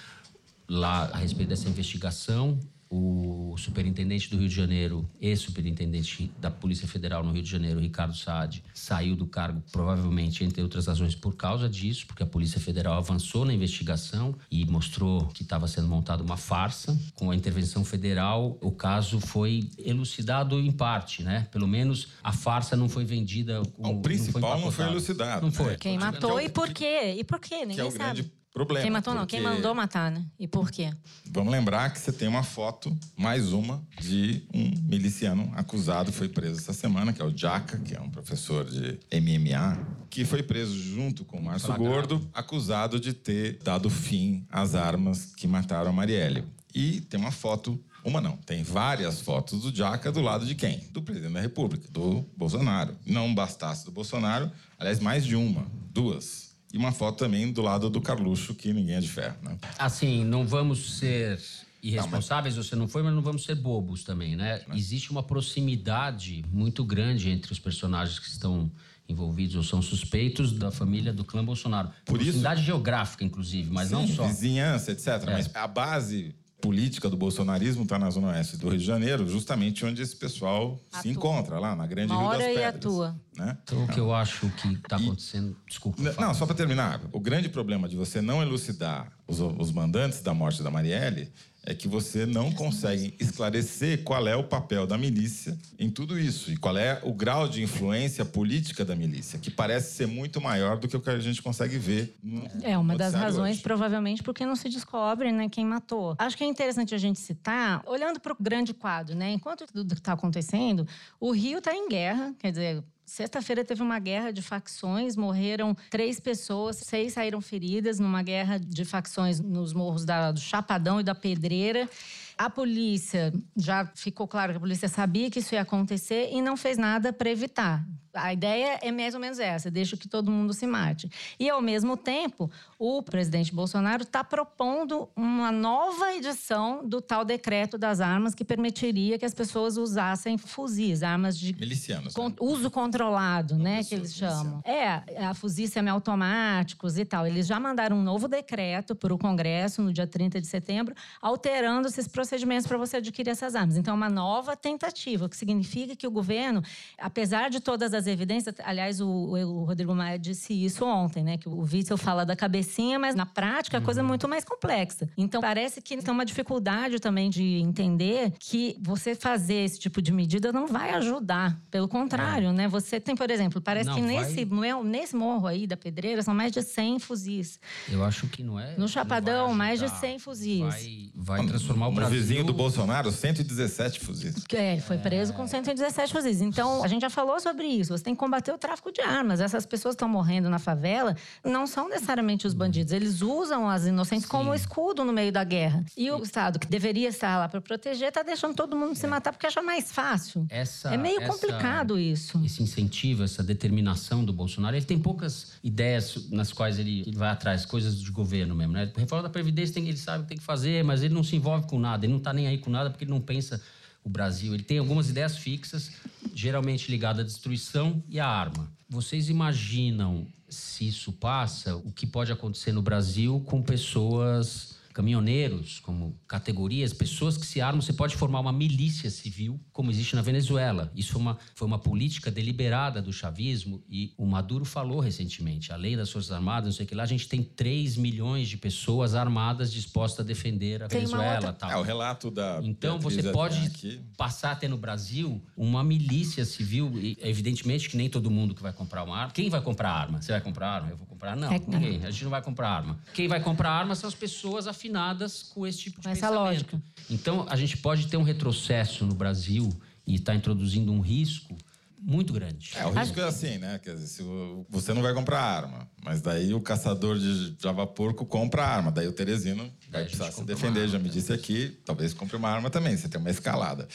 lá a respeito dessa investigação. O superintendente do Rio de Janeiro, ex-superintendente da Polícia Federal no Rio de Janeiro, Ricardo Saad, saiu do cargo, provavelmente, entre outras razões, por causa disso, porque a Polícia Federal avançou na investigação e mostrou que estava sendo montada uma farsa. Com a intervenção federal, o caso foi elucidado em parte, né? Pelo menos a farsa não foi vendida. como- O principal não foi empacotada. elucidado, Não foi. né? Quem Que é o- matou e por quê? E por quê? Ninguém que é o sabe. grande problema. Quem matou não, quem porque mandou matar, né? E por quê? Vamos lembrar que você tem uma foto, mais uma, de um miliciano acusado, foi preso essa semana, que é o Jaca, que é um professor de MMA, que foi preso junto com o Márcio. Gordo, acusado de ter dado fim às armas que mataram a Marielle. E tem uma foto, uma não, tem várias fotos do Jaca do lado de quem? Do presidente da República, do Bolsonaro. Não bastasse do Bolsonaro, aliás, mais de uma, duas. E uma foto também do lado do Carluxo, que ninguém é de ferro, né? Assim, não vamos ser irresponsáveis, você não foi, mas não vamos ser bobos também, né? Existe uma proximidade muito grande entre os personagens que estão envolvidos ou são suspeitos da família do clã Bolsonaro. Por isso- proximidade geográfica, inclusive, mas não Sim, só. É. Vizinhança, etc. Mas a base política do bolsonarismo está na Zona Oeste do Rio de Janeiro, justamente onde esse pessoal se Atua. encontra, lá na Grande Rio Mora das e Pedras. atua. Né? Então, o que eu acho que está acontecendo. Desculpa. N- fala. Não, só para terminar. O grande problema de você não elucidar os, os mandantes da morte da Marielle é que você não consegue esclarecer qual é o papel da milícia em tudo isso e qual é o grau de influência política da milícia, que parece ser muito maior do que o que a gente consegue ver É uma das razões, hoje. provavelmente, porque não se descobre né, quem matou. Acho que é interessante a gente citar, olhando para o grande quadro, né? Enquanto tudo está acontecendo, o Rio está em guerra, quer dizer. Sexta-feira teve uma guerra de facções, morreram três pessoas, seis saíram feridas numa guerra de facções nos morros da- do Chapadão e da Pedreira. A polícia já ficou claro que a polícia sabia que isso ia acontecer e não fez nada para evitar. A ideia é mais ou menos essa: deixa que todo mundo se mate. E, ao mesmo tempo, o presidente Bolsonaro está propondo uma nova edição do tal decreto das armas que permitiria que as pessoas usassem fuzis, armas de Milicianos. con- né? uso controlado, né, que eles chamam. É, a fuzis semiautomáticos e tal. Eles já mandaram um novo decreto para o Congresso no dia 30 de setembro, alterando esses procedimentos para você adquirir essas armas. Então, é uma nova tentativa, o que significa que o governo, apesar de todas as evidências, aliás, o, o Rodrigo Maia disse isso ontem, né, que o Witzel fala da cabecinha, mas na prática a coisa é muito mais complexa. Então, parece que tem uma dificuldade também de entender que você fazer esse tipo de medida não vai ajudar. Pelo contrário, né? Você tem, por exemplo, parece Não, que vai- nesse, mo- nesse morro aí da Pedreira são mais de 100 fuzis. Eu acho que não é. No Chapadão, vai mais de ajudar. 100 fuzis. Vai, vai transformar o Brasil. vizinho do Bolsonaro, 117 fuzis. É, ele foi preso com 117 fuzis. Então, a gente já falou sobre isso. Você tem que combater o tráfico de armas. Essas pessoas que estão morrendo na favela não são necessariamente os bandidos. Eles usam as inocentes como escudo no meio da guerra. E o Estado, que deveria estar lá para proteger, está deixando todo mundo se matar porque acha mais fácil. Essa, é meio essa- complicado isso. Esse incentivo, essa determinação do Bolsonaro, ele tem poucas ideias nas quais ele, ele vai atrás, coisas de governo mesmo, né? Reforma da Previdência, tem, ele sabe o que tem que fazer, mas ele não se envolve com nada, ele não está nem aí com nada porque ele não pensa o Brasil. Ele tem algumas ideias fixas, geralmente ligadas à destruição e à arma. Vocês imaginam, se isso passa, o que pode acontecer no Brasil com pessoas caminhoneiros, como categorias, pessoas que se armam, você pode formar uma milícia civil, como existe na Venezuela. Isso foi uma, foi uma política deliberada do chavismo e o Maduro falou recentemente, a lei das Forças Armadas, não sei o que lá, a gente tem 3 milhões de pessoas armadas dispostas a defender a Tem Venezuela. outra- Tal. É, o relato da. Então Beatriz você pode aqui. passar a ter no Brasil uma milícia civil. E, evidentemente que nem todo mundo que vai comprar uma arma. Quem vai comprar arma? Você vai comprar arma? Eu vou comprar? Não, É, ninguém. A gente não vai comprar arma. Quem vai comprar arma são as pessoas afinadas com esse tipo de Com essa pensamento. lógica. Então a gente pode ter um retrocesso no Brasil e está introduzindo um risco muito grande. É, o risco é assim, né? Quer dizer, se você não vai comprar arma, mas daí o caçador de Java Porco compra a arma. Daí o Teresino vai precisar se defender, arma, já me né? disse aqui. Talvez compre uma arma também, você tem uma escalada.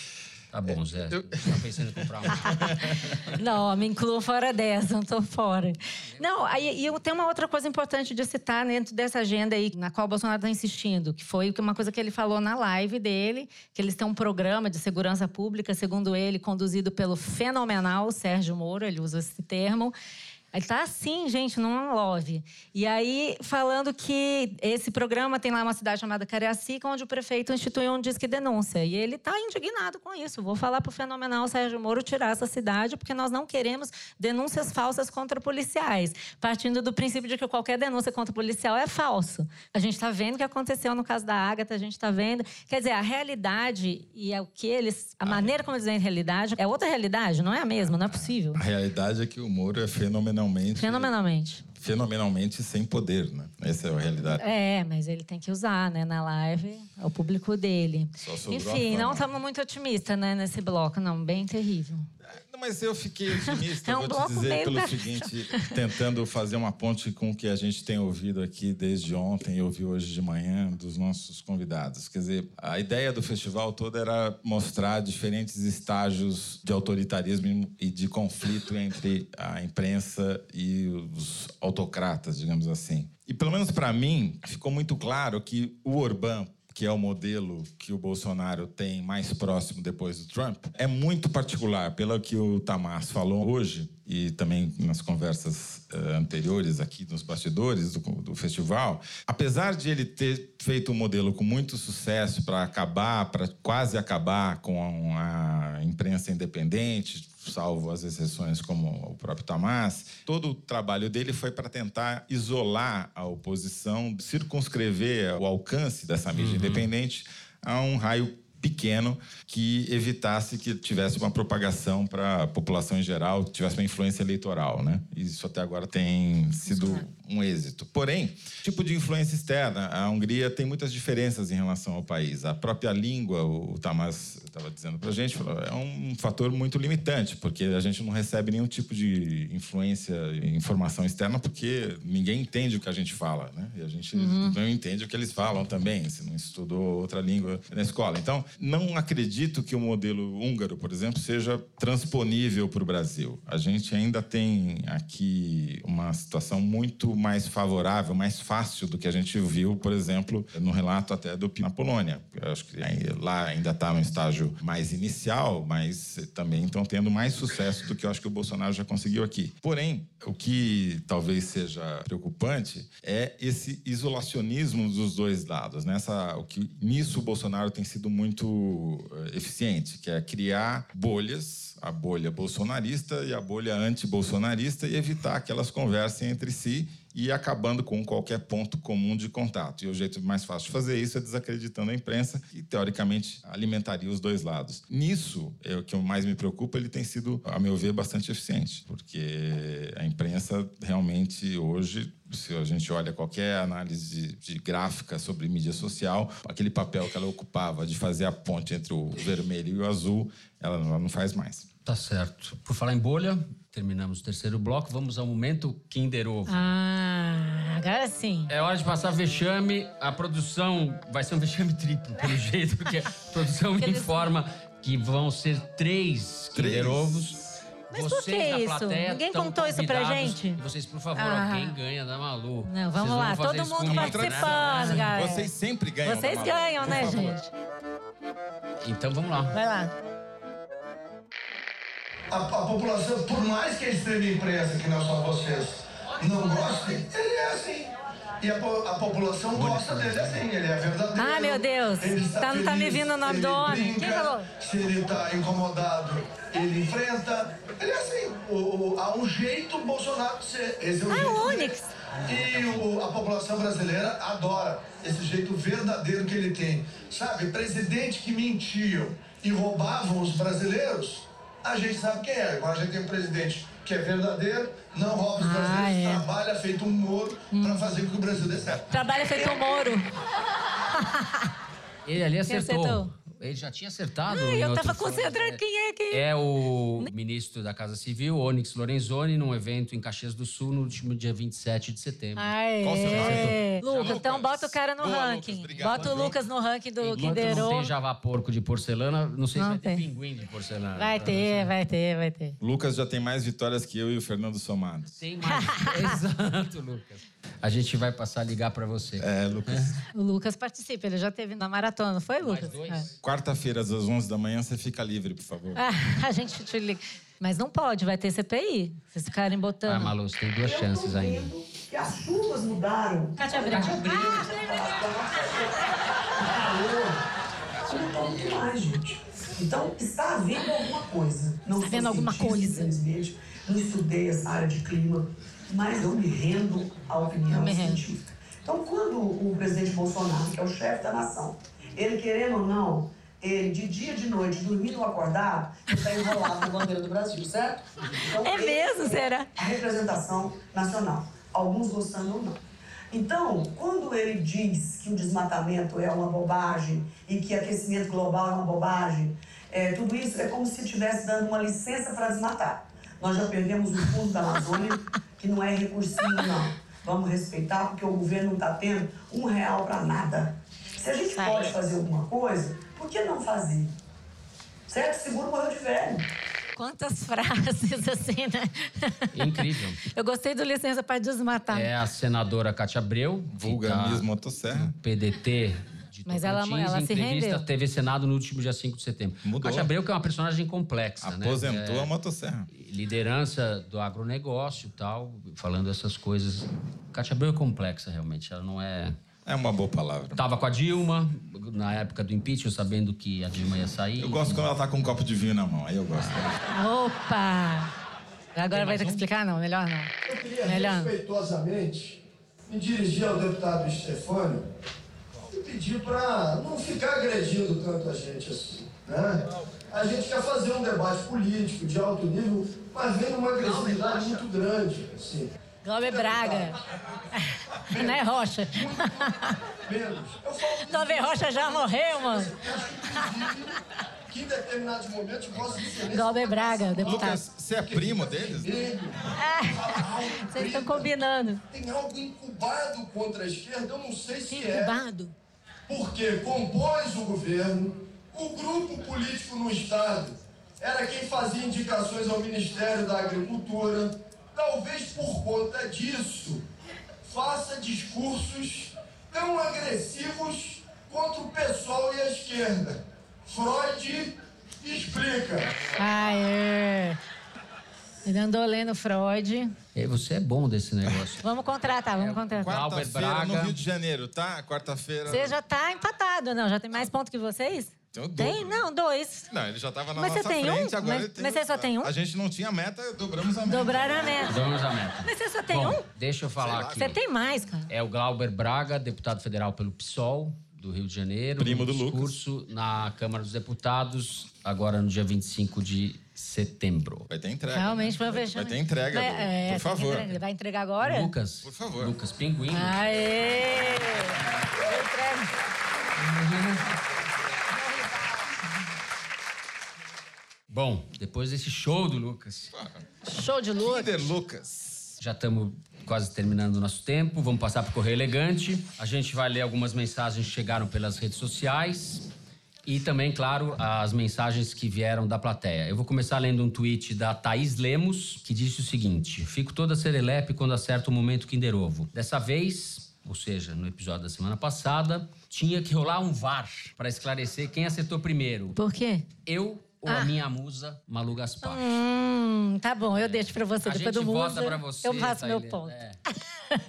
Tá bom, Zé. Eu... Tá pensando em comprar uma. [LAUGHS] Não, me incluo fora dessa, não tô fora. Não, aí e eu tenho uma outra coisa importante de citar dentro dessa agenda aí, na qual o Bolsonaro está insistindo, que foi uma coisa que ele falou na live dele, que eles têm um programa de segurança pública, segundo ele, conduzido pelo fenomenal Sérgio Moro, ele usa esse termo. Ele tá assim, gente, numa love. E aí, falando que esse programa tem lá uma cidade chamada Cariacica, onde o prefeito instituiu um disque denúncia. E ele tá indignado com isso. Vou falar pro fenomenal Sérgio Moro tirar essa cidade, porque nós não queremos denúncias falsas contra policiais. Partindo do princípio de que qualquer denúncia contra policial é falso. A gente tá vendo o que aconteceu no caso da Ágata, a gente tá vendo. Quer dizer, a realidade e é o que eles. A maneira como eles veem a realidade é outra realidade, não é a mesma, não é possível. A realidade é que o Moro é fenomenalmente. Fenomenalmente. Fenomenalmente sem poder, né? Essa é a realidade. É, mas ele tem que usar, né, na live, é o público dele. Enfim, não estamos muito otimistas, né, nesse bloco, não, bem terrível. Não, mas eu fiquei otimista, [LAUGHS] É um vou te dizer pelo da- seguinte, tentando fazer uma ponte com o que a gente tem ouvido aqui desde ontem e ouviu hoje de manhã dos nossos convidados. Quer dizer, a ideia do festival todo era mostrar diferentes estágios de autoritarismo e de conflito entre a imprensa e os autocratas, digamos assim. E pelo menos para mim, ficou muito claro que o Orbán que é o modelo que o Bolsonaro tem mais próximo depois do Trump, é muito particular, pelo que o Tamás falou hoje e também nas conversas eh, anteriores aqui nos bastidores do, do festival. Apesar de ele ter feito um modelo com muito sucesso para acabar, para quase acabar com a imprensa independente, salvo as exceções como o próprio Tamás, todo o trabalho dele foi para tentar isolar a oposição, circunscrever o alcance dessa mídia independente a um raio pequeno que evitasse que tivesse uma propagação para a população em geral, tivesse uma influência eleitoral, né? Isso até agora tem sido um êxito. Porém, tipo de influência externa, a Hungria tem muitas diferenças em relação ao país. A própria língua, o Tamás estava dizendo para a gente, é um fator muito limitante, porque a gente não recebe nenhum tipo de influência, informação externa, porque ninguém entende o que a gente fala, né? E a gente uhum. não entende o que eles falam também, se não estudou outra língua na escola. Então, não acredito que o modelo húngaro, por exemplo, seja transponível para o Brasil. A gente ainda tem aqui uma situação muito mais favorável, mais fácil do que a gente viu, por exemplo, no relato até do na Polônia. Eu acho que lá ainda está no estágio mais inicial, mas também estão tendo mais sucesso do que eu acho que o Bolsonaro já conseguiu aqui. Porém, o que talvez seja preocupante é esse isolacionismo dos dois lados. Nessa, o que nisso o Bolsonaro tem sido muito eh, eficiente, que é criar bolhas, a bolha bolsonarista e a bolha anti-bolsonarista e evitar que elas conversem entre si e acabando com qualquer ponto comum de contato. E o jeito mais fácil de fazer isso é desacreditando a imprensa, que teoricamente alimentaria os dois lados. Nisso, é o que mais me preocupa, ele tem sido, a meu ver, bastante eficiente, porque a imprensa realmente hoje se a gente olha qualquer análise de, de, gráfica sobre mídia social, aquele papel que ela ocupava de fazer a ponte entre o vermelho e o azul, ela não faz mais. Tá certo. Por falar em bolha, terminamos o terceiro bloco. Vamos ao momento Kinder Ovo. Ah, agora sim. É hora de passar vexame. A produção vai ser um vexame triplo, pelo [LAUGHS] jeito, porque a produção me informa que vão ser três Kinder Ovos. Mas vocês por que isso? Ninguém contou isso pra gente? E vocês, por favor, ah. alguém ganha da Malu. Não, vamos lá, todo mundo participando, galera. Vocês sempre ganham. Vocês ganham, né, gente? Então vamos lá. Vai lá a, a população, por mais que a extrema imprensa, que não são vocês, não gostem, ele é assim. E a, a população gosta dele assim, ele é verdadeiro. Ah, meu Deus. tá, não tá me vindo o nome do homem. Brinca, Quem falou? Se ele tá incomodado, ele enfrenta. Ele é assim. O, o, há um jeito Bolsonaro de ser. Esse é o ah, jeito Onix. E o, a população brasileira adora esse jeito verdadeiro que ele tem. Sabe, presidente que mentiam e roubavam os brasileiros a gente sabe quem é. Agora a gente tem um presidente que é verdadeiro, não rouba os ah, brasileiros, é. trabalha feito um Moro hum. para fazer com que o Brasil dê certo. Trabalha feito um Moro. Ele ali acertou. acertou. Ele já tinha acertado. Ai, eu tava concentrando quem é quem é. o ministro da Casa Civil, Onyx Lorenzoni, num evento em Caxias do Sul no último dia 27 de setembro. Ai, Qual é. Lucas, então bota o cara no Boa, ranking. Lucas, bota o Lucas no ranking do Kinder não tem Java Porco de porcelana, não sei não se vai tem. ter pinguim de porcelana. Vai ter, vai ter, vai ter. Lucas já tem mais vitórias que eu e o Fernando somados. Tem mais. [LAUGHS] Exato, Lucas a gente vai passar a ligar para você. É, Lucas. É. [LAUGHS] O Lucas participa, ele já teve na maratona, não foi, Lucas? É. Quarta-feira, às 11 da manhã, você fica livre, por favor. Ah, [LAUGHS] a gente te liga. Mas não pode, vai ter CPI. Vocês ficarem botando. Ah, Malu, você tem duas chances ainda. Que as chuvas mudaram. Cátia Abreu. Cátia Abreu. Ah, gente. Então, está havendo alguma coisa. Não está havendo alguma coisa. Não estudei essa área de clima mas eu me rendo à opinião científica. Então, quando o presidente Bolsonaro, que é o chefe da nação, ele querendo ou não, ele de dia, de noite, dormindo ou acordado, está enrolado na bandeira do Brasil, certo? Então, é mesmo, será? A representação nacional, alguns gostando ou não. Então, quando ele diz que o desmatamento é uma bobagem e que aquecimento global é uma bobagem, é, tudo isso é como se estivesse dando uma licença para desmatar. Nós já perdemos o fundo da Amazônia, que não é recursinho, não. Vamos respeitar, porque o governo não está tendo um real para nada. Se a gente pode fazer alguma coisa, por que não fazer? Certo? Seguro morreu de velho. Quantas [LAUGHS] frases assim, né? Incrível. Eu gostei do licença para desmatar. É a senadora Cátia Abreu. Vulga Miss Motosserra. PDT de Mas ela, ela se rendeu. TV Senado no último dia 5 de setembro. Mudou. Cátia Abreu, que é uma personagem complexa, Aposentou né? Aposentou é, a motosserra. Liderança do agronegócio e tal, falando essas coisas. Cátia Abreu é complexa, realmente. Ela não é... É uma boa palavra. Tava com a Dilma, na época do impeachment, sabendo que a Dilma ia sair. Eu gosto quando ela tá com um copo de vinho na mão, aí eu gosto. Opa! Agora vai ter que explicar? Não, melhor não. Eu queria melhor. respeitosamente me dirigir ao deputado Stefânio pedir para não ficar agredindo tanto a gente assim, né? A gente quer fazer um debate político de alto nível, mas vem numa agressividade muito grande, assim. Glauber Braga. [LAUGHS] né, Rocha? Menos. Eu falo Glauber Rocha já morreu, mano. que em determinados momentos Vossa Excelência Glauber Braga, deputado. Lucas, você é primo deles? Ele Ah, [LAUGHS] vocês estão combinando. tem algo incubado contra a esquerda, eu não sei se é. Incubado. porque compôs o governo, o grupo político no Estado era quem fazia indicações ao Ministério da Agricultura. Talvez por conta disso, faça discursos tão agressivos contra o pessoal e a esquerda. Freud explica. Aê. Ele andou lendo Freud. É, Você é bom desse negócio. [LAUGHS] Vamos contratar, vamos contratar. Glauber Quarta-feira no. Rio de Janeiro, tá? Quarta-feira. Você já tá empatado, não? Já tem mais ponto que vocês? Tem o Tem? dobro. Não, dois. Não, ele já tava na Mas você nossa tem um? frente, agora Mas- ele tem mas você só tem um? A gente não tinha meta, dobramos a meta. Dobraram a meta. Vamos à meta. Mas você só tem Bom, um? deixa eu falar lá. aqui. Você tem mais, cara. É o Glauber Braga, deputado federal pelo PSOL do Rio de Janeiro. Primo no do Lucas. discurso na Câmara dos Deputados, agora no dia 25 de setembro. Vai ter entrega. Realmente né? foi vai, fechando. vai ter entrega, Vai- é, tem por favor. entregar. Vai entregar agora? Lucas. Por favor. Lucas Pinguim. Aê! Eu entrego. [LAUGHS] Bom, depois desse show do Lucas, Show de luz. Kinder Lucas. já estamos quase terminando o nosso tempo. Vamos passar para o Correio Elegante. A gente vai ler algumas mensagens que chegaram pelas redes sociais. E também, claro, as mensagens que vieram da plateia. Eu vou começar lendo um tweet da Thaís Lemos, que disse o seguinte: Fico toda serelepe quando acerta o momento Kinder Ovo. Dessa vez, ou seja, no episódio da semana passada, tinha que rolar um VAR para esclarecer quem acertou primeiro. Por quê? Eu ou a minha musa, Malu Gaspar? Hum, tá bom, eu deixo pra você. a Depois gente do vota Musa, pra você. eu faço meu Thailene. ponto. É,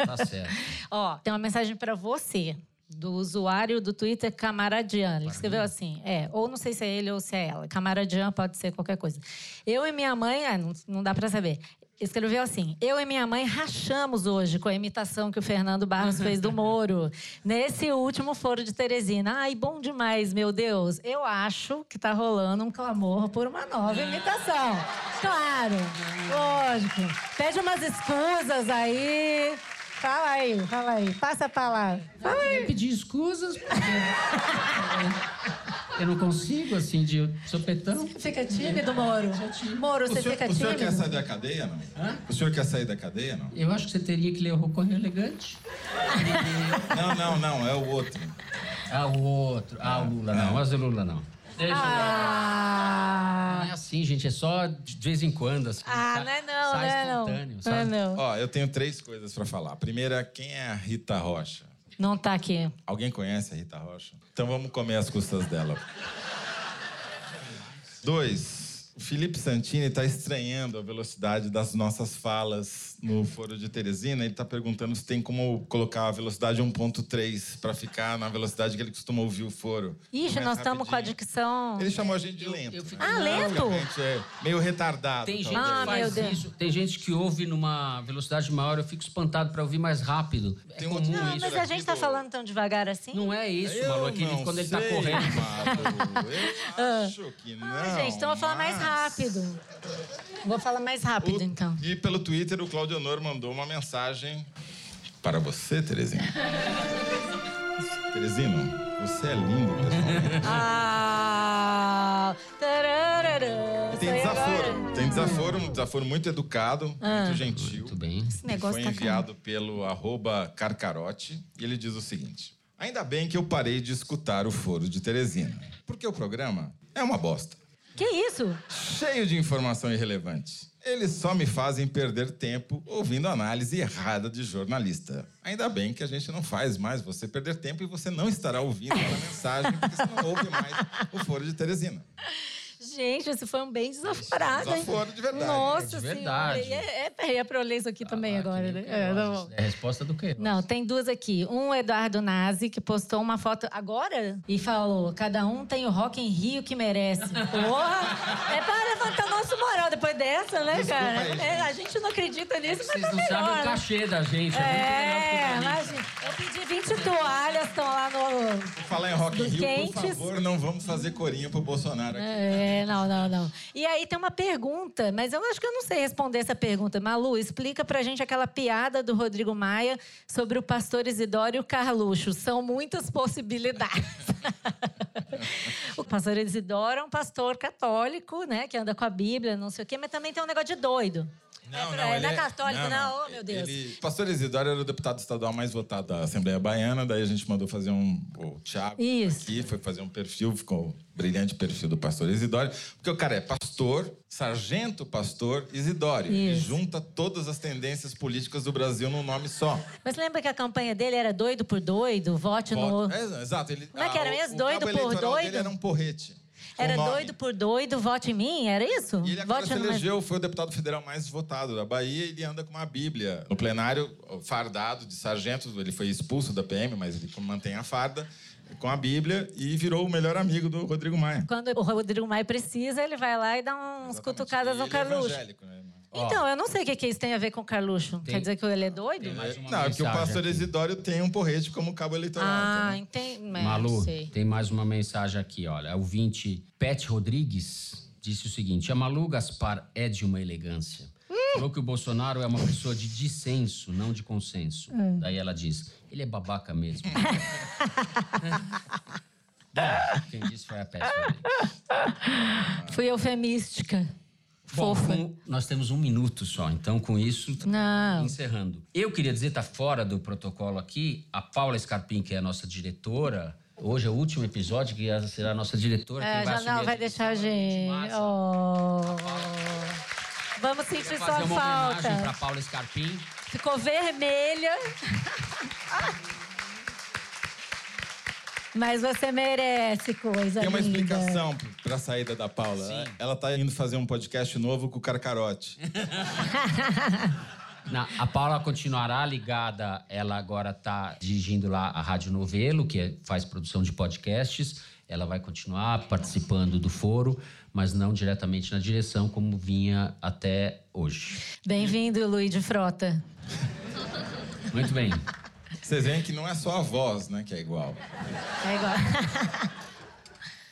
tá certo. [LAUGHS] Ó, tem uma mensagem pra você, do usuário do Twitter Camaradian. Ele escreveu assim, é, ou não sei se é ele ou se é ela. Camaradian pode ser qualquer coisa. Eu e minha mãe, é, não, não dá pra saber. Escreveu assim: Eu e minha mãe rachamos hoje com a imitação que o Fernando Barros fez do [LAUGHS] Moro. Nesse último foro de Teresina. Ai, bom demais, meu Deus. Eu acho que tá rolando um clamor por uma nova imitação. Claro, lógico. Pede umas escusas aí. Fala aí, fala aí. Passa a palavra. Fala aí. Eu pedir escusas, porque [LAUGHS] eu não consigo, assim, de sopetão. Fica tímido, Moro? Moro, O você senhor, fica o senhor quer tímido? sair da cadeia, não? O senhor quer sair da cadeia, não? Eu acho que você teria que ler o Correio Elegante. Não, não, não, é o outro. Ah, o outro. Ah, o Lula não. Mas o Lula não. Deixa eu Não Ah, é assim, gente. É só de vez em quando. Assim, ah sai- não é não, sai não é não. espontâneo, Não é sabe? não. Ó, eu tenho três coisas pra falar. A primeira, quem é a Rita Rocha? Não tá aqui. Alguém conhece a Rita Rocha? Então vamos comer as custas dela. Dois, o Felipe Santini está estranhando a velocidade das nossas falas no Foro de Teresina. Ele está perguntando se tem como colocar a velocidade 1.3 para ficar na velocidade que ele costuma ouvir o foro. Ixi, nós estamos com a dicção. Ele chamou a gente de lento. eu né? fico- Ah, lento? É meio retardado. Tem gente talvez. Ah, que faz meu Deus. isso. Tem gente que ouve numa velocidade maior. Eu fico espantado para ouvir mais rápido. Tem é um comum outro- Ah, isso. mas a gente tá do- falando tão devagar assim? Não é isso, Eu Malu. É que ele- não quando ele tá sei, correndo. Malu. Eu [LAUGHS] acho que não. Ah, gente, então eu vou falar mais rápido. Vou falar mais rápido, O- então. E pelo Twitter, o Claudio Honor mandou uma mensagem para você, Terezinha. Teresino, você é lindo, pessoalmente. Ah! tararara. Tem desaforo. agora? Tem desaforo, um desaforo muito educado, muito gentil. Muito bem. Esse negócio foi tá enviado pelo arroba Carcarote. E ele diz o seguinte: Ainda bem que eu parei de escutar o foro de Teresina. Porque o programa é uma bosta. Que isso? cheio de informação irrelevante. Eles só me fazem perder tempo ouvindo análise errada de jornalista. Ainda bem que a gente não faz mais você perder tempo e você não estará ouvindo essa mensagem, porque você não ouve mais o Foro de Teresina. Gente, esse foi um bem desaforado, hein? Desaforo de verdade. Nossa É de verdade. senhora. E É, é, é pra eu ler isso aqui também Ah, agora, né? É, tá bom. É a resposta do quê? Não, tem duas aqui. Um Eduardo Nazi, que postou uma foto agora e falou: cada um tem o Rock em Rio que merece. [LAUGHS] Porra! É pra levantar nosso moral depois dessa, né, Desculpa cara? aí, É, a gente não acredita nisso, mas Vocês tá não melhor. sabem o né? cachê da gente. É, É, o imagina. Eu pedi 20 toalhas, estão lá no. Por falar em Rock Dos Rio, por quentes. favor, não vamos fazer corinho pro Bolsonaro aqui. É, não, não, não. E aí tem uma pergunta, mas eu acho que eu não sei responder essa pergunta. Malu, explica pra gente aquela piada do Rodrigo Maia sobre o pastor Isidoro e o Carluxo. São muitas possibilidades. [LAUGHS] o pastor Isidoro é um pastor católico, né? Que anda com a Bíblia, não sei o quê, mas também tem um negócio de doido. é, pra- é, ele não é católico, não, oh, meu Deus. Ele, pastor Isidoro era o deputado estadual mais votado da Assembleia Baiana, daí a gente mandou fazer um. O Thiago Isso. aqui foi fazer um perfil, ficou brilhante perfil do pastor Isidoro, porque o cara é pastor, sargento pastor Isidoro. E junta todas as tendências políticas do Brasil num nome só. Mas lembra que a campanha dele era doido por doido? Vote no. Voto- É, exato. Ele, Como é que era mesmo? Doido por doido? Dele era um porrete. Era nome. doido por doido, vote em mim? Era isso? E ele agora vote se no mais- elegeu, foi o deputado federal mais votado da Bahia ele anda com uma bíblia. No plenário, fardado de sargento, ele foi expulso da PM, mas ele mantém a farda, com a bíblia e virou o melhor amigo do Rodrigo Maia. Quando o Rodrigo Maia precisa, ele vai lá e dá uns Exatamente. cutucadas no é Carluxo. evangélico, né? Então, eu não sei o que, que isso tem a ver com o Carluxo. Tem- Quer dizer que ele é doido? Tem mais uma Não, é porque o pastor. Isidório tem um porrete como cabo eleitoral. Ah, entendeu? entendi. É, Malu, tem mais uma mensagem aqui, olha. O 20 Pet Rodrigues disse o seguinte: a Malu Gaspar é de uma elegância. Falou que o Bolsonaro é uma pessoa de dissenso, não de consenso. Daí ela diz: ele é babaca mesmo. [LAUGHS] Bom, quem disse foi a Rodrigues. Fui eufemística. Bom, Fofa. nós temos um minuto só, então com isso, Não. encerrando. Eu queria dizer, tá fora do protocolo aqui, a Paula Scarpim, que é a nossa diretora, hoje é o último episódio, que ela será a nossa diretora. É, vai já não vai deixar a é gente. Oh. Vamos sentir fazer sua uma homenagem falta. para Paula Scarpim. Ficou vermelha. Mas você merece coisa Tem uma linda. explicação para a saída da Paula. Sim. Ela tá indo fazer um podcast novo com o Carcarote. [LAUGHS] Na- a Paula continuará ligada, ela agora está dirigindo lá a Rádio Novelo, que é- faz produção de podcasts. Ela vai continuar participando do foro, mas não diretamente na direção, como vinha até hoje. Bem-vindo, Luiz de Frota. Muito bem. Vocês veem que não é só a voz, né, que é igual. É igual. [LAUGHS]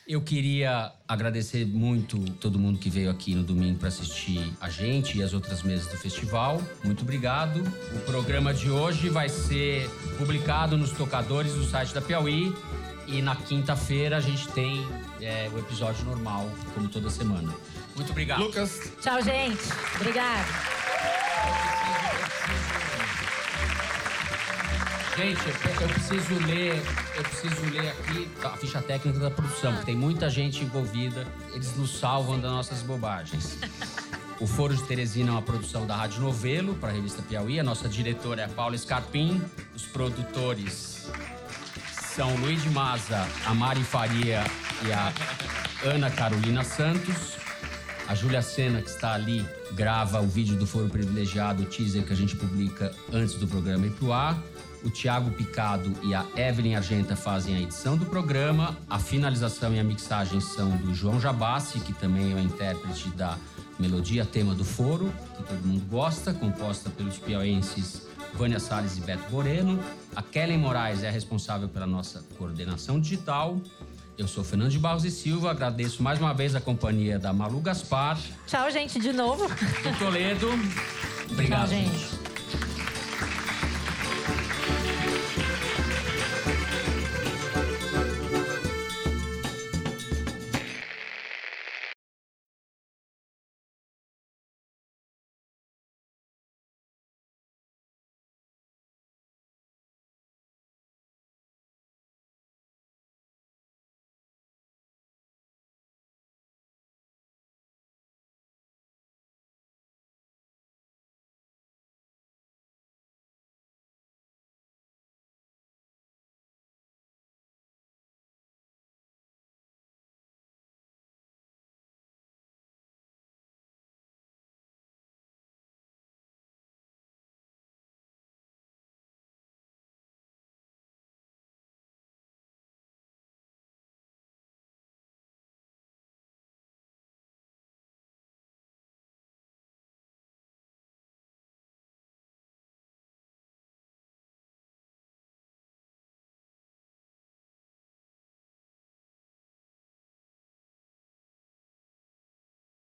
Eu queria agradecer muito todo mundo que veio aqui no domingo para assistir a gente e as outras mesas do festival. Muito obrigado. O programa de hoje vai ser publicado nos tocadores do site da Piauí. E na quinta-feira a gente tem é, o episódio normal, como toda semana. Muito obrigado. Lucas, Tchau, gente. Obrigada. Gente, eu, eu preciso ler, eu preciso ler aqui a ficha técnica da produção, porque tem muita gente envolvida, eles nos salvam das nossas bobagens. O Foro de Teresina é uma produção da Rádio Novelo para a revista Piauí. A nossa diretora é a Paula Scarpim. Os produtores são Luiz de Maza, a Mari Faria e a Ana Carolina Santos. A Júlia Sena, que está ali, grava o vídeo do Foro Privilegiado, o teaser que a gente publica antes do programa ir pro ar. O Tiago Picado e a Evelyn Argenta fazem a edição do programa. A finalização e a mixagem são do João Jabassi, que também é o intérprete da melodia tema do Foro, que todo mundo gosta, composta pelos piauenses Vânia Salles e Beto Moreno. A Kellen Moraes é responsável pela nossa coordenação digital. Eu sou Fernando de Barros e Silva, agradeço mais uma vez a companhia da Malu Gaspar, Tchau, gente, de novo. do Toledo. Obrigado, Tchau, gente.